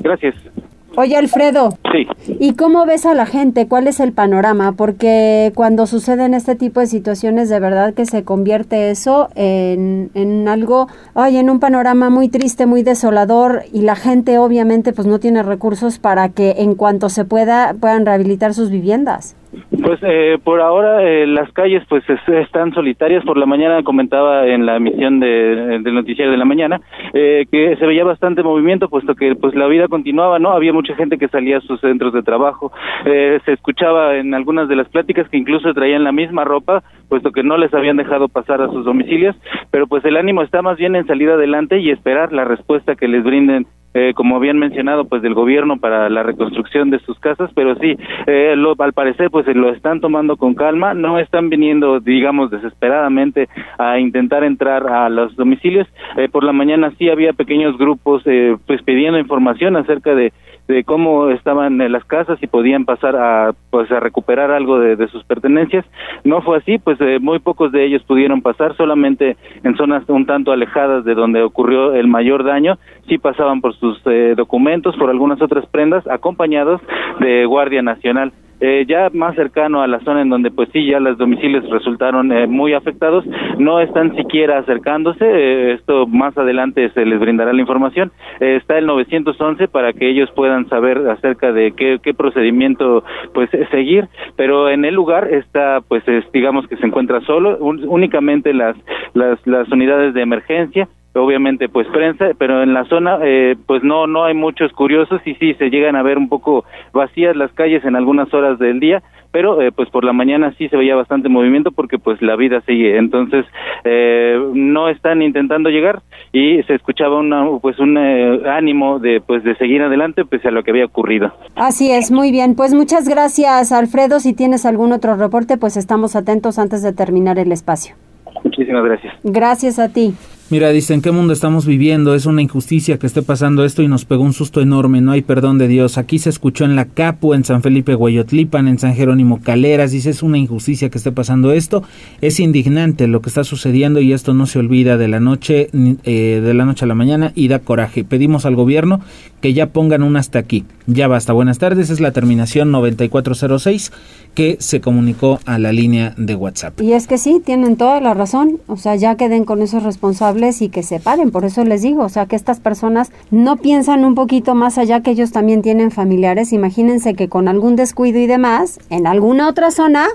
Gracias. Oye, Alfredo. Sí. ¿Y cómo ves a la gente? ¿Cuál es el panorama? Porque cuando suceden este tipo de situaciones, de verdad que se convierte eso en, en algo, ay, en un panorama muy triste, muy desolador, y la gente obviamente pues no tiene recursos para que en cuanto se pueda puedan rehabilitar sus viviendas. Pues eh, por ahora eh, las calles pues están solitarias. Por la mañana comentaba en la emisión de, del noticiero de la mañana eh, que se veía bastante movimiento puesto que pues la vida continuaba, ¿no? Había mucha gente que salía a sus centros de trabajo. se escuchaba en algunas de las pláticas que incluso traían la misma ropa puesto que no les habían dejado pasar a sus domicilios. Pero pues el ánimo está más bien en salir adelante y esperar la respuesta que les brinden eh, como habían mencionado, pues del gobierno para la reconstrucción de sus casas, pero sí, eh, lo, al parecer, pues lo están tomando con calma, no están viniendo, digamos, desesperadamente a intentar entrar a los domicilios. Eh, por la mañana sí había pequeños grupos, pues pidiendo información acerca de de cómo estaban en las casas y podían pasar a pues a recuperar algo de, sus pertenencias no fue así pues muy pocos de ellos pudieron pasar solamente en zonas un tanto alejadas de donde ocurrió el mayor daño sí pasaban por sus eh, documentos, por algunas otras prendas, acompañados de Guardia Nacional. Eh, ya más cercano a la zona en donde pues sí ya los domicilios resultaron eh, muy afectados no están siquiera acercándose esto más adelante se les brindará la información está el 911 para que ellos puedan saber acerca de qué, procedimiento pues seguir pero en el lugar está pues digamos que se encuentra solo únicamente las las las unidades de emergencia obviamente pues prensa, pero en la zona eh, pues no no hay muchos curiosos y sí se llegan a ver un poco vacías las calles en algunas horas del día, pero eh, pues por la mañana sí se veía bastante movimiento porque pues la vida sigue, entonces eh, no están intentando llegar y se escuchaba una pues un ánimo de pues de seguir adelante pese a lo que había ocurrido. Así es, muy bien, pues muchas gracias Alfredo, si tienes algún otro reporte pues estamos atentos antes de terminar el espacio. Muchísimas gracias. Gracias a ti. Mira, dice, ¿en qué mundo estamos viviendo? Es una injusticia que esté pasando esto y nos pegó un susto enorme, no hay perdón de Dios. Aquí se escuchó en la Capu, en San Felipe Guayotlipan, en San Jerónimo Caleras, dice, es una injusticia que esté pasando esto. Es indignante lo que está sucediendo y esto no se olvida de la noche, eh, de la noche a la mañana y da coraje. Pedimos al gobierno que ya pongan un hasta aquí. Ya basta. Buenas tardes, es la terminación 9406 que se comunicó a la línea de WhatsApp. Y es que sí, tienen toda la razón, o sea, ya queden con esos responsables ayudarles y que se paren. Por eso les digo, o sea, que estas personas no piensan un poquito más allá que ellos también tienen familiares. Imagínense que con algún descuido y demás, en alguna otra zona,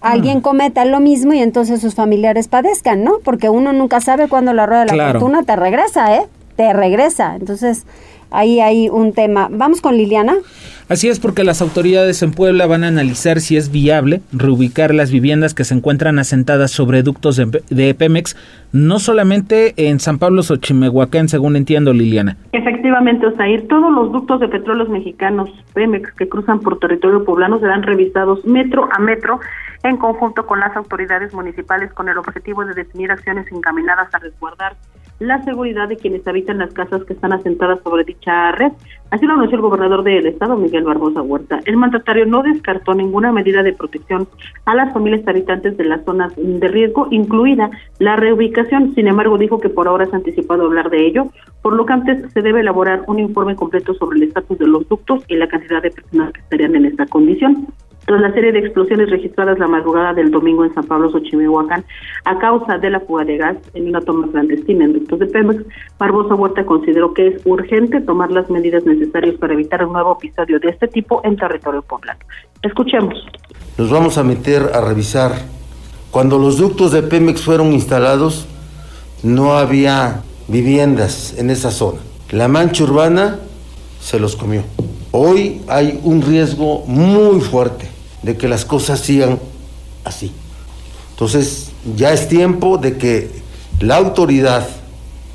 alguien mm. cometa lo mismo y entonces sus familiares padezcan, ¿no? Porque uno nunca sabe cuándo la rueda de la fortuna te regresa, ¿eh? Te regresa. Entonces, ahí hay un tema. Vamos con Liliana. Así es porque las autoridades en Puebla van a analizar si es viable reubicar las viviendas que se encuentran asentadas sobre ductos de, Pemex, no solamente en San Pablo Xochimehuacán, según entiendo, Liliana. Efectivamente, Osair, todos los ductos de petróleos mexicanos Pemex que cruzan por territorio poblano serán revisados metro a metro en conjunto con las autoridades municipales con el objetivo de definir acciones encaminadas a resguardar la seguridad de quienes habitan las casas que están asentadas sobre dicha red. Así lo anunció el gobernador del estado, Miguel Barbosa Huerta. El mandatario no descartó ninguna medida de protección a las familias habitantes de las zonas de riesgo, incluida la reubicación. Sin embargo, dijo que por ahora se ha anticipado hablar de ello, por lo que antes se debe elaborar un informe completo sobre el estatus de los ductos y la cantidad de personas que estarían en esta condición. Tras la serie de explosiones registradas la madrugada del domingo en San Pablo, Xochimehuacán, a causa de la fuga de gas en una toma clandestina en ductos de Pemex, Barbosa Huerta consideró que es urgente tomar las medidas necesarias para evitar un nuevo episodio de este tipo en territorio poblano. Escuchemos. Nos vamos a meter a revisar. Cuando los ductos de Pemex fueron instalados, no había viviendas en esa zona. La mancha urbana se los comió. Hoy hay un riesgo muy fuerte de que las cosas sigan así. Entonces, ya es tiempo de que la autoridad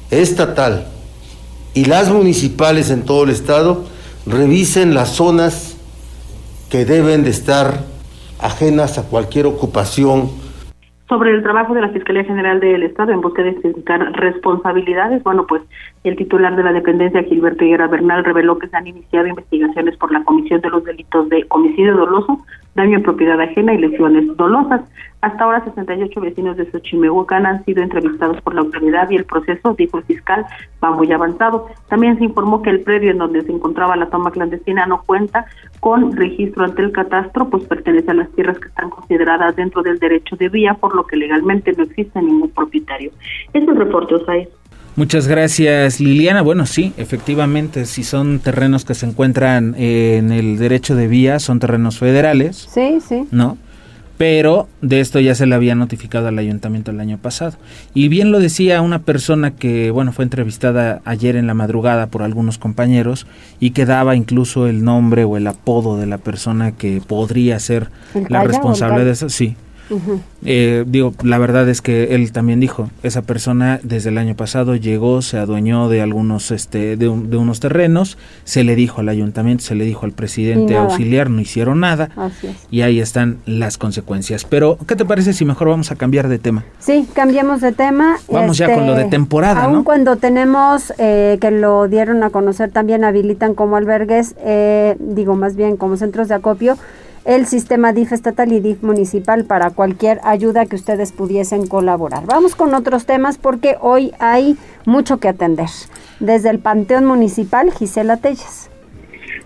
estatal y las municipales en todo el estado revisen las zonas que deben de estar ajenas a cualquier ocupación sobre el trabajo de la Fiscalía General del Estado en busca de identificar responsabilidades. Bueno, pues el titular de la dependencia, Gilberto Higuera Bernal, reveló que se han iniciado investigaciones por la comisión de los delitos de homicidio doloso, daño en propiedad ajena y lesiones dolosas. Hasta ahora, 68 vecinos de Xochimehuacán han sido entrevistados por la autoridad y el proceso, dijo el fiscal, va muy avanzado. También se informó que el predio en donde se encontraba la toma clandestina no cuenta con registro ante el catastro, pues pertenece a las tierras que están consideradas dentro del derecho de vía, por lo que legalmente no existe ningún propietario. Es un reporte, Osai. Muchas gracias, Liliana. Bueno, sí, efectivamente, si son terrenos que se encuentran en el derecho de vía, son terrenos federales. Sí, sí. ¿No? pero de esto ya se le había notificado al ayuntamiento el año pasado. Y bien lo decía una persona que, bueno, fue entrevistada ayer en la madrugada por algunos compañeros y que daba incluso el nombre o el apodo de la persona que podría ser la responsable de eso. Sí, eh, digo, la verdad es que él también dijo, esa persona desde el año pasado llegó, se adueñó de algunos, este, de, unos terrenos, se le dijo al ayuntamiento, se le dijo al presidente auxiliar, no hicieron nada, y ahí están las consecuencias. Pero, ¿qué te parece si mejor vamos a cambiar de tema? Sí, cambiamos de tema. Vamos ya con lo de este, temporada, Aún cuando tenemos eh, que lo dieron a conocer, también habilitan como albergues, eh, digo más bien como centros de acopio, el sistema DIF estatal y DIF municipal para cualquier ayuda que ustedes pudiesen colaborar. Vamos con otros temas porque hoy hay mucho que atender. Desde el Panteón Municipal, Gisela Telles.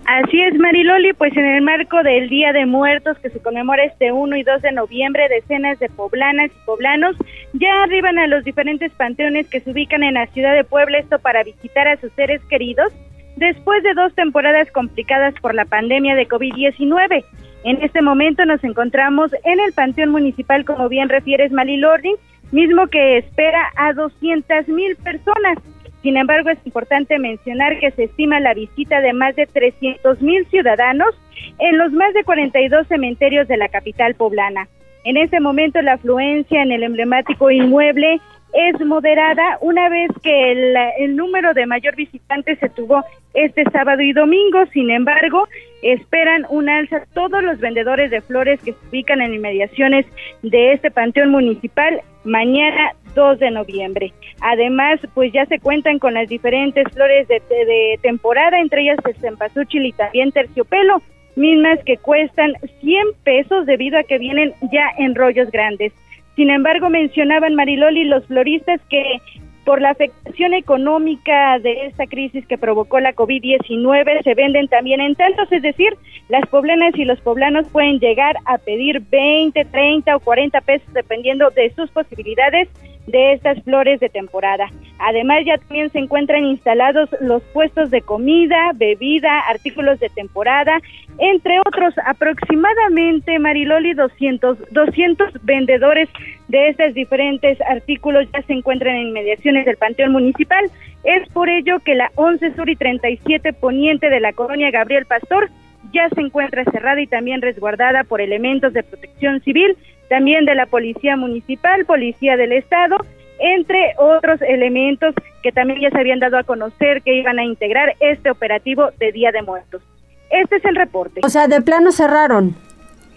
Así es, Mariloli, pues en el marco del Día de Muertos que se conmemora este 1 y 2 de noviembre, decenas de poblanas y poblanos ya arriban a los diferentes panteones que se ubican en la ciudad de Puebla, esto para visitar a sus seres queridos después de dos temporadas complicadas por la pandemia de COVID-19. En este momento nos encontramos en el Panteón Municipal, como bien refieres, Malilordi, mismo que espera a 200 mil personas. Sin embargo, es importante mencionar que se estima la visita de más de 300 mil ciudadanos en los más de 42 cementerios de la capital poblana. En este momento, la afluencia en el emblemático inmueble es moderada una vez que el, número de mayor visitantes se tuvo este sábado y domingo. Sin embargo, esperan un alza todos los vendedores de flores que se ubican en inmediaciones de este panteón municipal mañana 2 de noviembre. Además, pues ya se cuentan con las diferentes flores de, de temporada, entre ellas el cempasúchil y también terciopelo, mismas que cuestan 100 pesos debido a que vienen ya en rollos grandes. Sin embargo, mencionaban Mariloli los floristas que por la afectación económica de esta crisis que provocó la COVID-19 se venden también en tantos, es decir, las poblanas y los poblanos pueden llegar a pedir 20, 30 o 40 pesos dependiendo de sus posibilidades de estas flores de temporada. Además, ya también se encuentran instalados los puestos de comida, bebida, artículos de temporada, entre otros, aproximadamente, Mariloli, 200, 200 vendedores de estos diferentes artículos ya se encuentran en inmediaciones del Panteón Municipal. Es por ello que la 11 Sur y 37 Poniente de la colonia Gabriel Pastor ya se encuentra cerrada y también resguardada por elementos de protección civil, también de la Policía Municipal, Policía del Estado, entre otros elementos que también ya se habían dado a conocer que iban a integrar este operativo de Día de Muertos. Este es el reporte. O sea, de plano cerraron.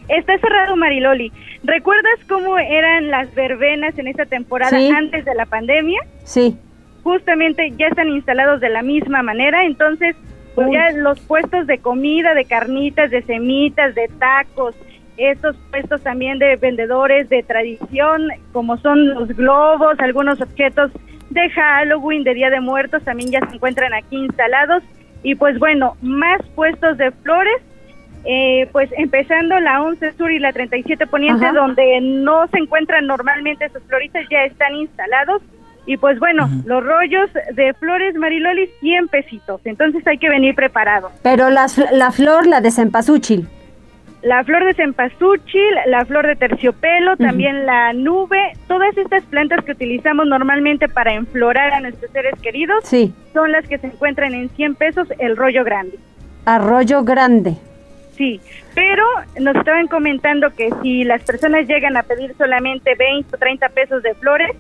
Está cerrado Mariloli. ¿Recuerdas cómo eran las verbenas en esta temporada antes de la pandemia? Sí. Justamente ya están instalados de la misma manera, entonces pues ya los puestos de comida, de carnitas, de semitas, de tacos, estos puestos también de vendedores de tradición, como son los globos, algunos objetos de Halloween, de Día de Muertos, también ya se encuentran aquí instalados. Y pues bueno, más puestos de flores, eh, pues empezando la 11 Sur y la 37 Poniente, donde no se encuentran normalmente esos floristas, ya están instalados. Y pues bueno, los rollos de flores Mariloli, 100 pesitos. Entonces hay que venir preparado. Pero la, la flor, la de cempasúchil la flor de cempasúchil, la flor de terciopelo, también la nube, todas estas plantas que utilizamos normalmente para enflorar a nuestros seres queridos, sí. son las que se encuentran en 100 pesos el rollo grande. Arroyo grande. Sí, pero nos estaban comentando que si las personas llegan a pedir solamente 20 o 30 pesos de flores,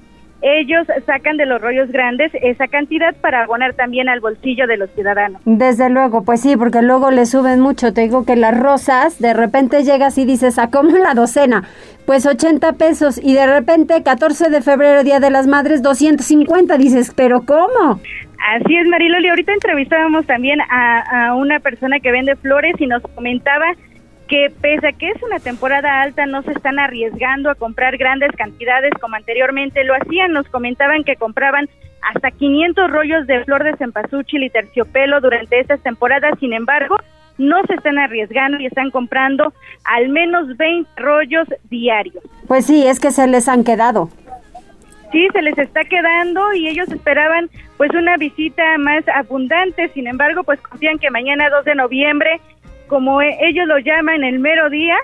ellos sacan de los rollos grandes esa cantidad para abonar también al bolsillo de los ciudadanos. Desde luego, pues sí, porque luego le suben mucho. Te digo que las rosas, de repente llegas y dices, ¿a cómo la docena? Pues 80 pesos y de repente 14 de febrero, Día de las Madres, 250. Dices, ¿pero cómo? Así es, Mariloli. Ahorita entrevistábamos también a, a una persona que vende flores y nos comentaba que pese a que es una temporada alta no se están arriesgando a comprar grandes cantidades como anteriormente lo hacían. Nos comentaban que compraban hasta 500 rollos de flor de cempasúchil y terciopelo durante estas temporadas. Sin embargo, no se están arriesgando y están comprando al menos 20 rollos diarios. Pues sí, es que se les han quedado. Sí, se les está quedando y ellos esperaban pues una visita más abundante. Sin embargo, pues confían que mañana 2 de noviembre como e, ellos lo llaman el mero día,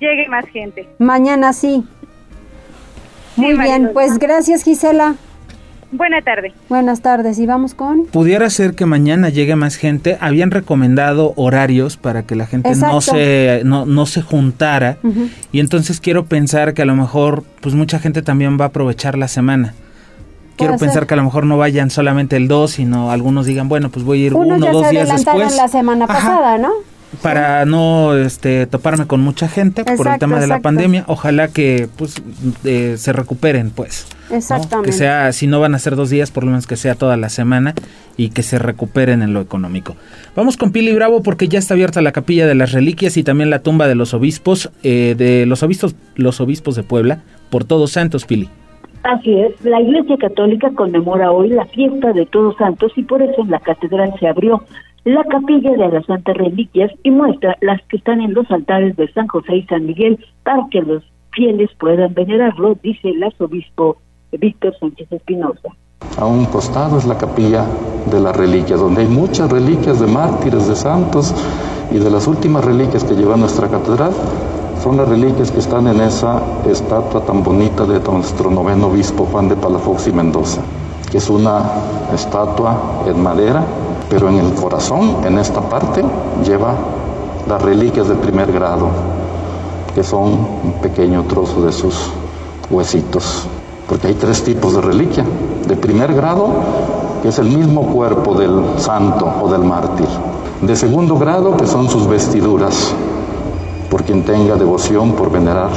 llegue más gente. Mañana sí. Muy bien, pues gracias Gisela. Buena tarde. Buenas tardes. ¿Y vamos con? Pudiera ser que mañana llegue más gente. Habían recomendado horarios para que la gente no se, no, se juntara. Y entonces quiero pensar que a lo mejor, pues mucha gente también va a aprovechar la semana. Quiero pensar que a lo mejor no vayan solamente el 2, sino algunos digan, bueno, pues voy a ir uno, o dos días después. la semana pasada, ¿no? Para no este, toparme con mucha gente por el tema de la pandemia. Ojalá que pues eh, se recuperen, pues. Exactamente. Que sea, si no van a ser dos días, por lo menos que sea toda la semana y que se recuperen en lo económico. Vamos con Pili Bravo porque ya está abierta la capilla de las reliquias y también la tumba de los obispos, eh, de los obispos, los obispos de Puebla, por Todos Santos, Pili. Así es, la Iglesia Católica conmemora hoy la fiesta de Todos Santos y por eso en la catedral se abrió la capilla de las Santas Reliquias y muestra las que están en los altares de San José y San Miguel para que los fieles puedan venerarlo, dice el arzobispo Víctor Sánchez Espinosa. A un costado es la capilla de las reliquias, donde hay muchas reliquias de mártires, de santos y de las últimas reliquias que lleva nuestra catedral. Son las reliquias que están en esa estatua tan bonita de nuestro noveno obispo Juan de Palafox y Mendoza, que es una estatua en madera pero en el corazón, en esta parte, lleva las reliquias del primer grado, que son un pequeño trozo de sus huesitos, porque hay tres tipos de reliquia. De primer grado, que es el mismo cuerpo del santo o del mártir. De segundo grado, que son sus vestiduras, por quien tenga devoción por venerar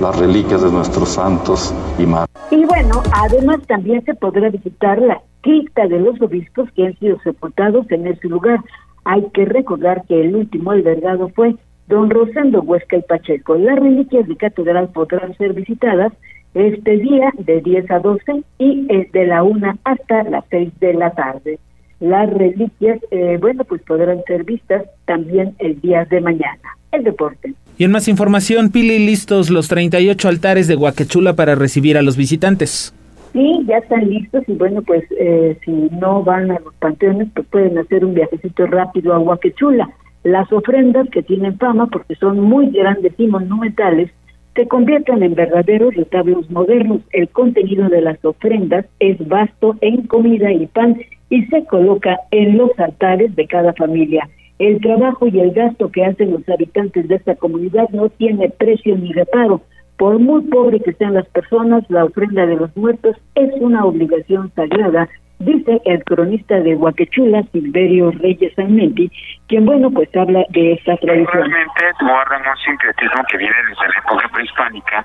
las reliquias de nuestros santos y mártires. Y bueno, además también se podrá visitar la cripta de los obispos que han sido sepultados en ese lugar. Hay que recordar que el último albergado fue don Rosendo Huesca y Pacheco. Las reliquias de catedral podrán ser visitadas este día de 10 a 12 y de la 1 hasta las 6 de la tarde. Las reliquias, eh, bueno, pues podrán ser vistas también el día de mañana. El deporte. Y en más información, Pili, listos los 38 altares de Huaquechula para recibir a los visitantes. Sí, ya están listos y bueno, pues eh, si no van a los panteones, pues pueden hacer un viajecito rápido a Huaquechula. Las ofrendas que tienen fama, porque son muy grandes y monumentales, se convierten en verdaderos retablos modernos. El contenido de las ofrendas es vasto en comida y pan y se coloca en los altares de cada familia. El trabajo y el gasto que hacen los habitantes de esta comunidad no tiene precio ni reparo. Por muy pobre que sean las personas, la ofrenda de los muertos es una obligación sagrada dice el cronista de Huaquechula, Silverio Reyes Almenti, quien, bueno, pues habla de esta tradición. Realmente guardan un sincretismo que viene desde la época prehispánica,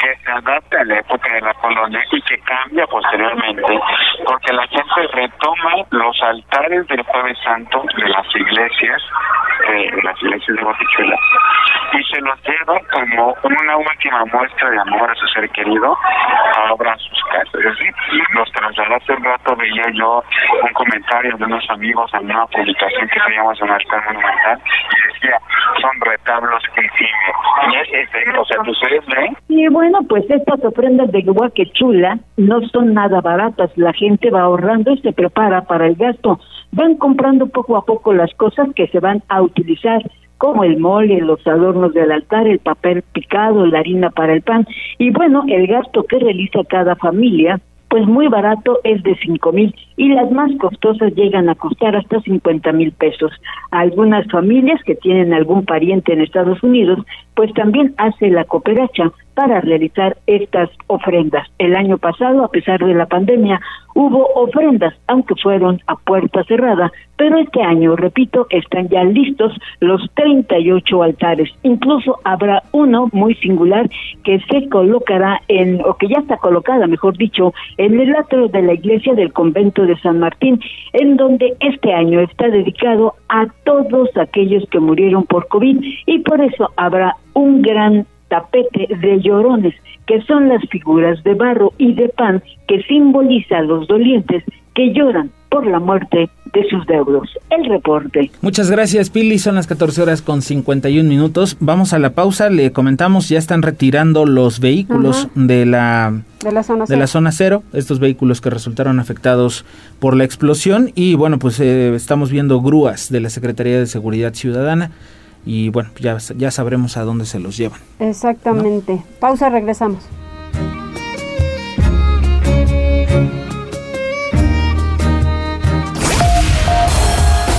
que se adapta a la época de la colonia y que cambia posteriormente, porque la gente retoma los altares del Jueves Santo de las iglesias, eh, de las iglesias de Huaquechula, y se los lleva como una última muestra de amor a su ser querido, a sus casas. Es decir, los traslada hace rato de yo un comentario de unos amigos en una publicación que se llama Zonaltar Monumental y decía, son retablos que Y es, o sea. Y bueno, pues estas ofrendas de Chula no son nada baratas. La gente va ahorrando y se prepara para el gasto. Van comprando poco a poco las cosas que se van a utilizar como el mole, los adornos del altar, el papel picado, la harina para el pan y bueno, el gasto que realiza cada familia pues muy barato es de cinco mil y las más costosas llegan a costar hasta cincuenta mil pesos. Algunas familias que tienen algún pariente en Estados Unidos, pues también hace la cooperacha para realizar estas ofrendas. El año pasado, a pesar de la pandemia, hubo ofrendas, aunque fueron a puerta cerrada, pero este año, repito, están ya listos los 38 altares. Incluso habrá uno muy singular que se colocará en, o que ya está colocada, mejor dicho, en el atrio de la iglesia del convento de San Martín, en donde este año está dedicado a todos aquellos que murieron por COVID. Y por eso habrá un gran tapete de llorones, que son las figuras de barro y de pan que simbolizan los dolientes que lloran por la muerte de sus deudos. El reporte. Muchas gracias, Pili. Son las 14 horas con 51 minutos. Vamos a la pausa. Le comentamos, ya están retirando los vehículos de la de la, zona de la zona cero, estos vehículos que resultaron afectados por la explosión. Y bueno, pues eh, estamos viendo grúas de la Secretaría de Seguridad Ciudadana y bueno, ya, ya sabremos a dónde se los llevan. Exactamente. Pausa, regresamos.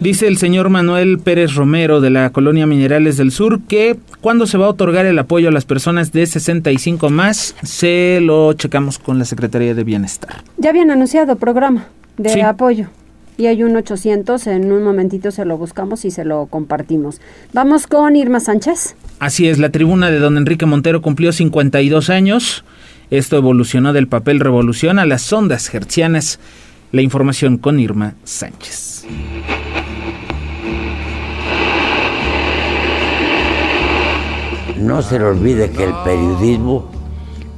Dice el señor Manuel Pérez Romero de la colonia Minerales del Sur que cuando se va a otorgar el apoyo a las personas de 65 más, se lo checamos con la Secretaría de Bienestar. Ya habían anunciado programa de apoyo y hay un 800, en un momentito se lo buscamos y se lo compartimos. Vamos con Irma Sánchez. Así es, la tribuna de don Enrique Montero cumplió 52 años. Esto evolucionó del papel revolución a las ondas hertzianas. La información con Irma Sánchez. No se le olvide que el periodismo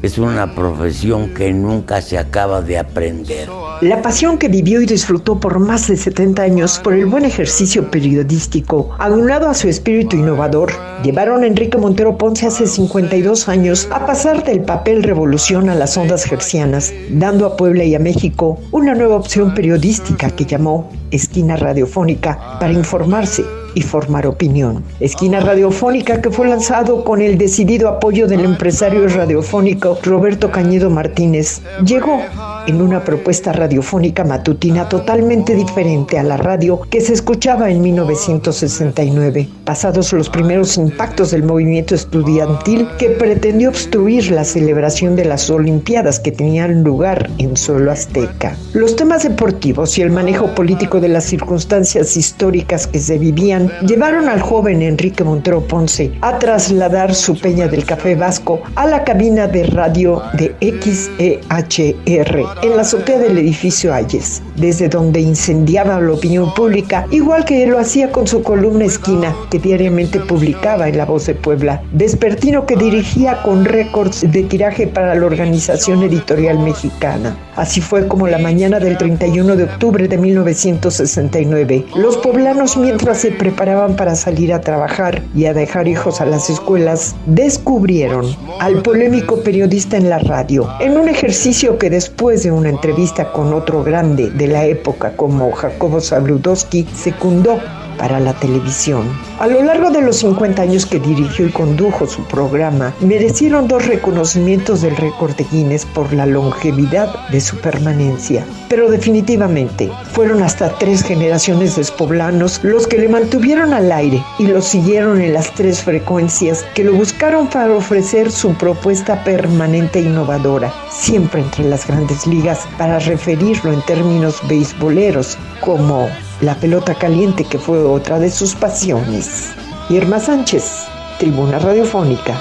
es una profesión que nunca se acaba de aprender. La pasión que vivió y disfrutó por más de 70 años por el buen ejercicio periodístico, aunado a su espíritu innovador, llevaron a Enrique Montero Ponce hace 52 años a pasar del papel revolución a las ondas gercianas, dando a Puebla y a México una nueva opción periodística que llamó Esquina Radiofónica para informarse y formar opinión. Esquina Radiofónica que fue lanzado con el decidido apoyo del empresario radiofónico Roberto Cañedo Martínez, llegó en una propuesta radiofónica matutina totalmente diferente a la radio que se escuchaba en 1969, pasados los primeros impactos del movimiento estudiantil que pretendió obstruir la celebración de las Olimpiadas que tenían lugar en suelo azteca. Los temas deportivos y el manejo político de las circunstancias históricas que se vivían llevaron al joven Enrique Montero Ponce a trasladar su peña del Café Vasco a la cabina de radio de XEHR en la azotea del edificio Ayes, desde donde incendiaba la opinión pública, igual que él lo hacía con su columna esquina que diariamente publicaba en La Voz de Puebla, despertino que dirigía con récords de tiraje para la Organización Editorial Mexicana. Así fue como la mañana del 31 de octubre de 1969, los poblanos mientras se preparaban para salir a trabajar y a dejar hijos a las escuelas, descubrieron al polémico periodista en la radio, en un ejercicio que después de una entrevista con otro grande de la época como Jacobo Zabludowski secundó para la televisión. A lo largo de los 50 años que dirigió y condujo su programa, merecieron dos reconocimientos del récord de Guinness por la longevidad de su permanencia. Pero definitivamente fueron hasta tres generaciones de poblanos los que le mantuvieron al aire y lo siguieron en las tres frecuencias que lo buscaron para ofrecer su propuesta permanente e innovadora, siempre entre las grandes ligas, para referirlo en términos beisboleros como la pelota caliente que fue otra de sus pasiones. Irma Sánchez, Tribuna Radiofónica.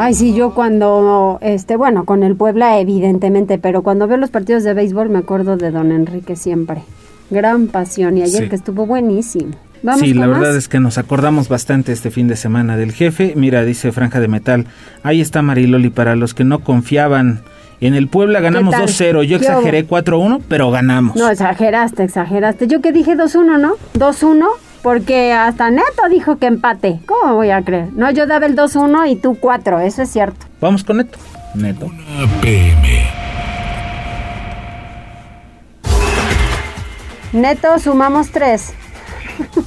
Ay, sí, yo cuando, este, bueno, con el Puebla evidentemente, pero cuando veo los partidos de béisbol me acuerdo de don Enrique siempre. Gran pasión y ayer que estuvo buenísimo. Sí, la verdad es que nos acordamos bastante este fin de semana del jefe. Mira, dice Franja de Metal, ahí está Mariloli para los que no confiaban. En el Puebla ganamos 2-0, yo exageré 4-1, pero ganamos. No, exageraste, exageraste. Yo que dije 2-1, ¿no? 2-1, porque hasta Neto dijo que empate. ¿Cómo voy a creer? No, yo daba el 2-1 y tú 4, eso es cierto. Vamos con Neto. Neto. PM. Neto, sumamos 3.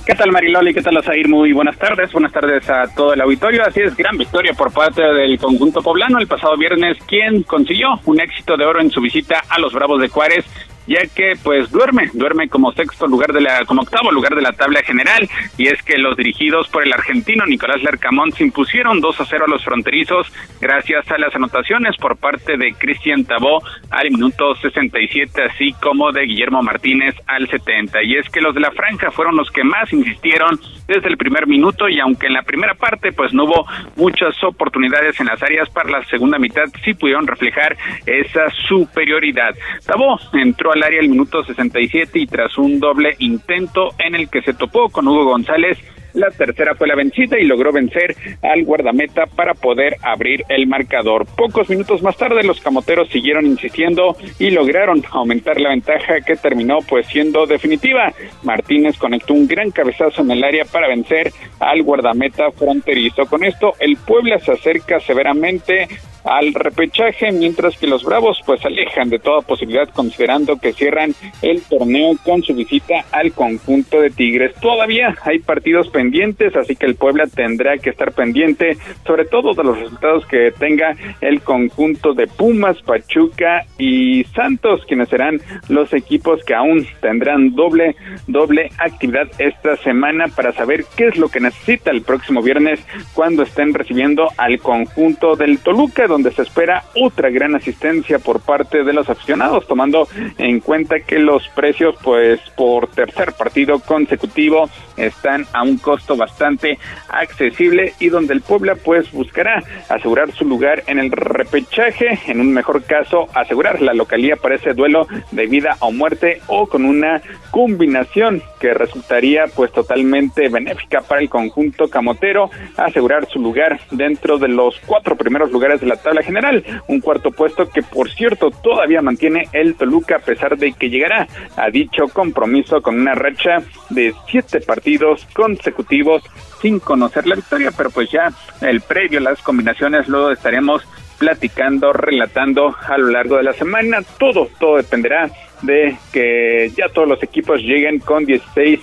¿Qué tal Mariloli? ¿Qué tal Azair? Muy buenas tardes. Buenas tardes a todo el auditorio. Así es, gran victoria por parte del conjunto poblano el pasado viernes, quien consiguió un éxito de oro en su visita a los Bravos de Juárez ya que pues duerme, duerme como sexto lugar de la, como octavo lugar de la tabla general, y es que los dirigidos por el argentino Nicolás Lercamón se impusieron 2 a 0 a los fronterizos gracias a las anotaciones por parte de Cristian Tabó al minuto 67, así como de Guillermo Martínez al 70. Y es que los de la franja fueron los que más insistieron desde el primer minuto y aunque en la primera parte pues no hubo muchas oportunidades en las áreas para la segunda mitad sí pudieron reflejar esa superioridad. Tabó entró al área el minuto 67 y tras un doble intento en el que se topó con Hugo González la tercera fue la vencida y logró vencer al guardameta para poder abrir el marcador. Pocos minutos más tarde los camoteros siguieron insistiendo y lograron aumentar la ventaja que terminó pues siendo definitiva. Martínez conectó un gran cabezazo en el área para vencer al guardameta fronterizo. Con esto el Puebla se acerca severamente al repechaje, mientras que los Bravos pues alejan de toda posibilidad considerando que cierran el torneo con su visita al conjunto de Tigres. Todavía hay partidos pendientes, así que el Puebla tendrá que estar pendiente sobre todo de los resultados que tenga el conjunto de Pumas, Pachuca y Santos, quienes serán los equipos que aún tendrán doble doble actividad esta semana para saber qué es lo que necesita el próximo viernes cuando estén recibiendo al conjunto del Toluca donde se espera otra gran asistencia por parte de los aficionados, tomando en cuenta que los precios, pues por tercer partido consecutivo, están a un costo bastante accesible y donde el Puebla, pues buscará asegurar su lugar en el repechaje, en un mejor caso, asegurar la localía para ese duelo de vida o muerte o con una combinación que resultaría pues totalmente benéfica para el conjunto camotero, asegurar su lugar dentro de los cuatro primeros lugares de la tabla general. Un cuarto puesto que, por cierto, todavía mantiene el Toluca a pesar de que llegará a dicho compromiso con una racha de siete partidos consecutivos sin conocer la victoria, pero pues ya el previo, las combinaciones, luego estaremos platicando, relatando a lo largo de la semana. Todo, todo dependerá de que ya todos los equipos lleguen con 16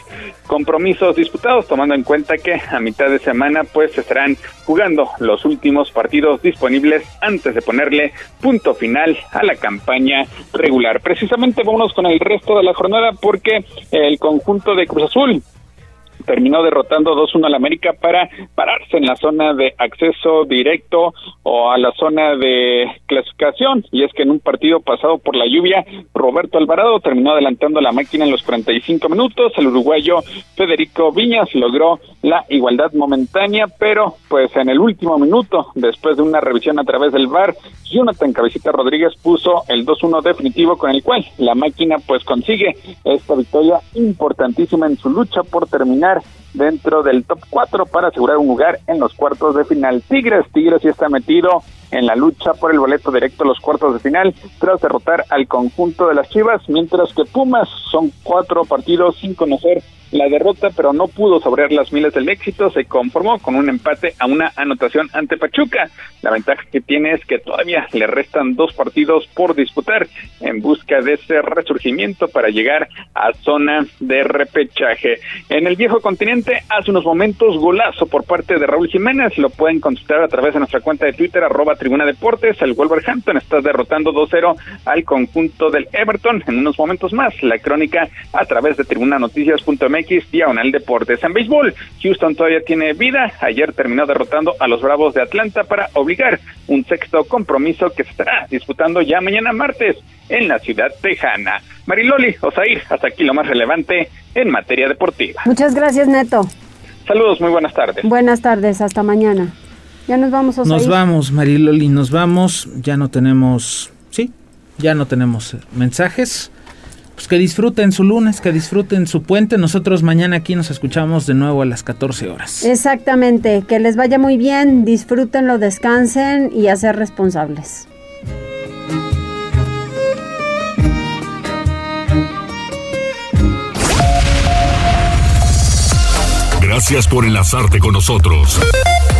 compromisos disputados, tomando en cuenta que a mitad de semana pues estarán jugando los últimos partidos disponibles antes de ponerle punto final a la campaña regular. Precisamente vámonos con el resto de la jornada porque el conjunto de Cruz Azul terminó derrotando 2-1 al América para pararse en la zona de acceso directo o a la zona de clasificación. Y es que en un partido pasado por la lluvia, Roberto Alvarado terminó adelantando la máquina en los 45 minutos. El uruguayo Federico Viñas logró la igualdad momentánea, pero pues en el último minuto, después de una revisión a través del VAR, Jonathan Cabecita Rodríguez puso el 2-1 definitivo con el cual la máquina pues consigue esta victoria importantísima en su lucha por terminar dentro del top 4 para asegurar un lugar en los cuartos de final. Tigres, Tigres ya está metido en la lucha por el boleto directo a los cuartos de final tras derrotar al conjunto de las Chivas, mientras que Pumas son cuatro partidos sin conocer la derrota, pero no pudo sobrear las miles del éxito, se conformó con un empate a una anotación ante Pachuca. La ventaja que tiene es que todavía le restan dos partidos por disputar en busca de ese resurgimiento para llegar a zona de repechaje. En el viejo continente, hace unos momentos, golazo por parte de Raúl Jiménez, lo pueden consultar a través de nuestra cuenta de Twitter, arroba Tribuna Deportes, el Wolverhampton está derrotando 2-0 al conjunto del Everton. En unos momentos más, la crónica a través de tribunanoticias.mx MX Diagonal Deportes. En béisbol, Houston todavía tiene vida. Ayer terminó derrotando a los Bravos de Atlanta para obligar un sexto compromiso que se estará disputando ya mañana martes en la ciudad tejana. Mariloli, Osair, hasta aquí lo más relevante en materia deportiva. Muchas gracias, Neto. Saludos, muy buenas tardes. Buenas tardes, hasta mañana. Ya nos vamos, Osair. Nos vamos, Mariloli, nos vamos. Ya no tenemos, sí, ya no tenemos mensajes pues que disfruten su lunes, que disfruten su puente. Nosotros mañana aquí nos escuchamos de nuevo a las 14 horas. Exactamente, que les vaya muy bien, disfrútenlo, descansen y a ser responsables. Gracias por enlazarte con nosotros.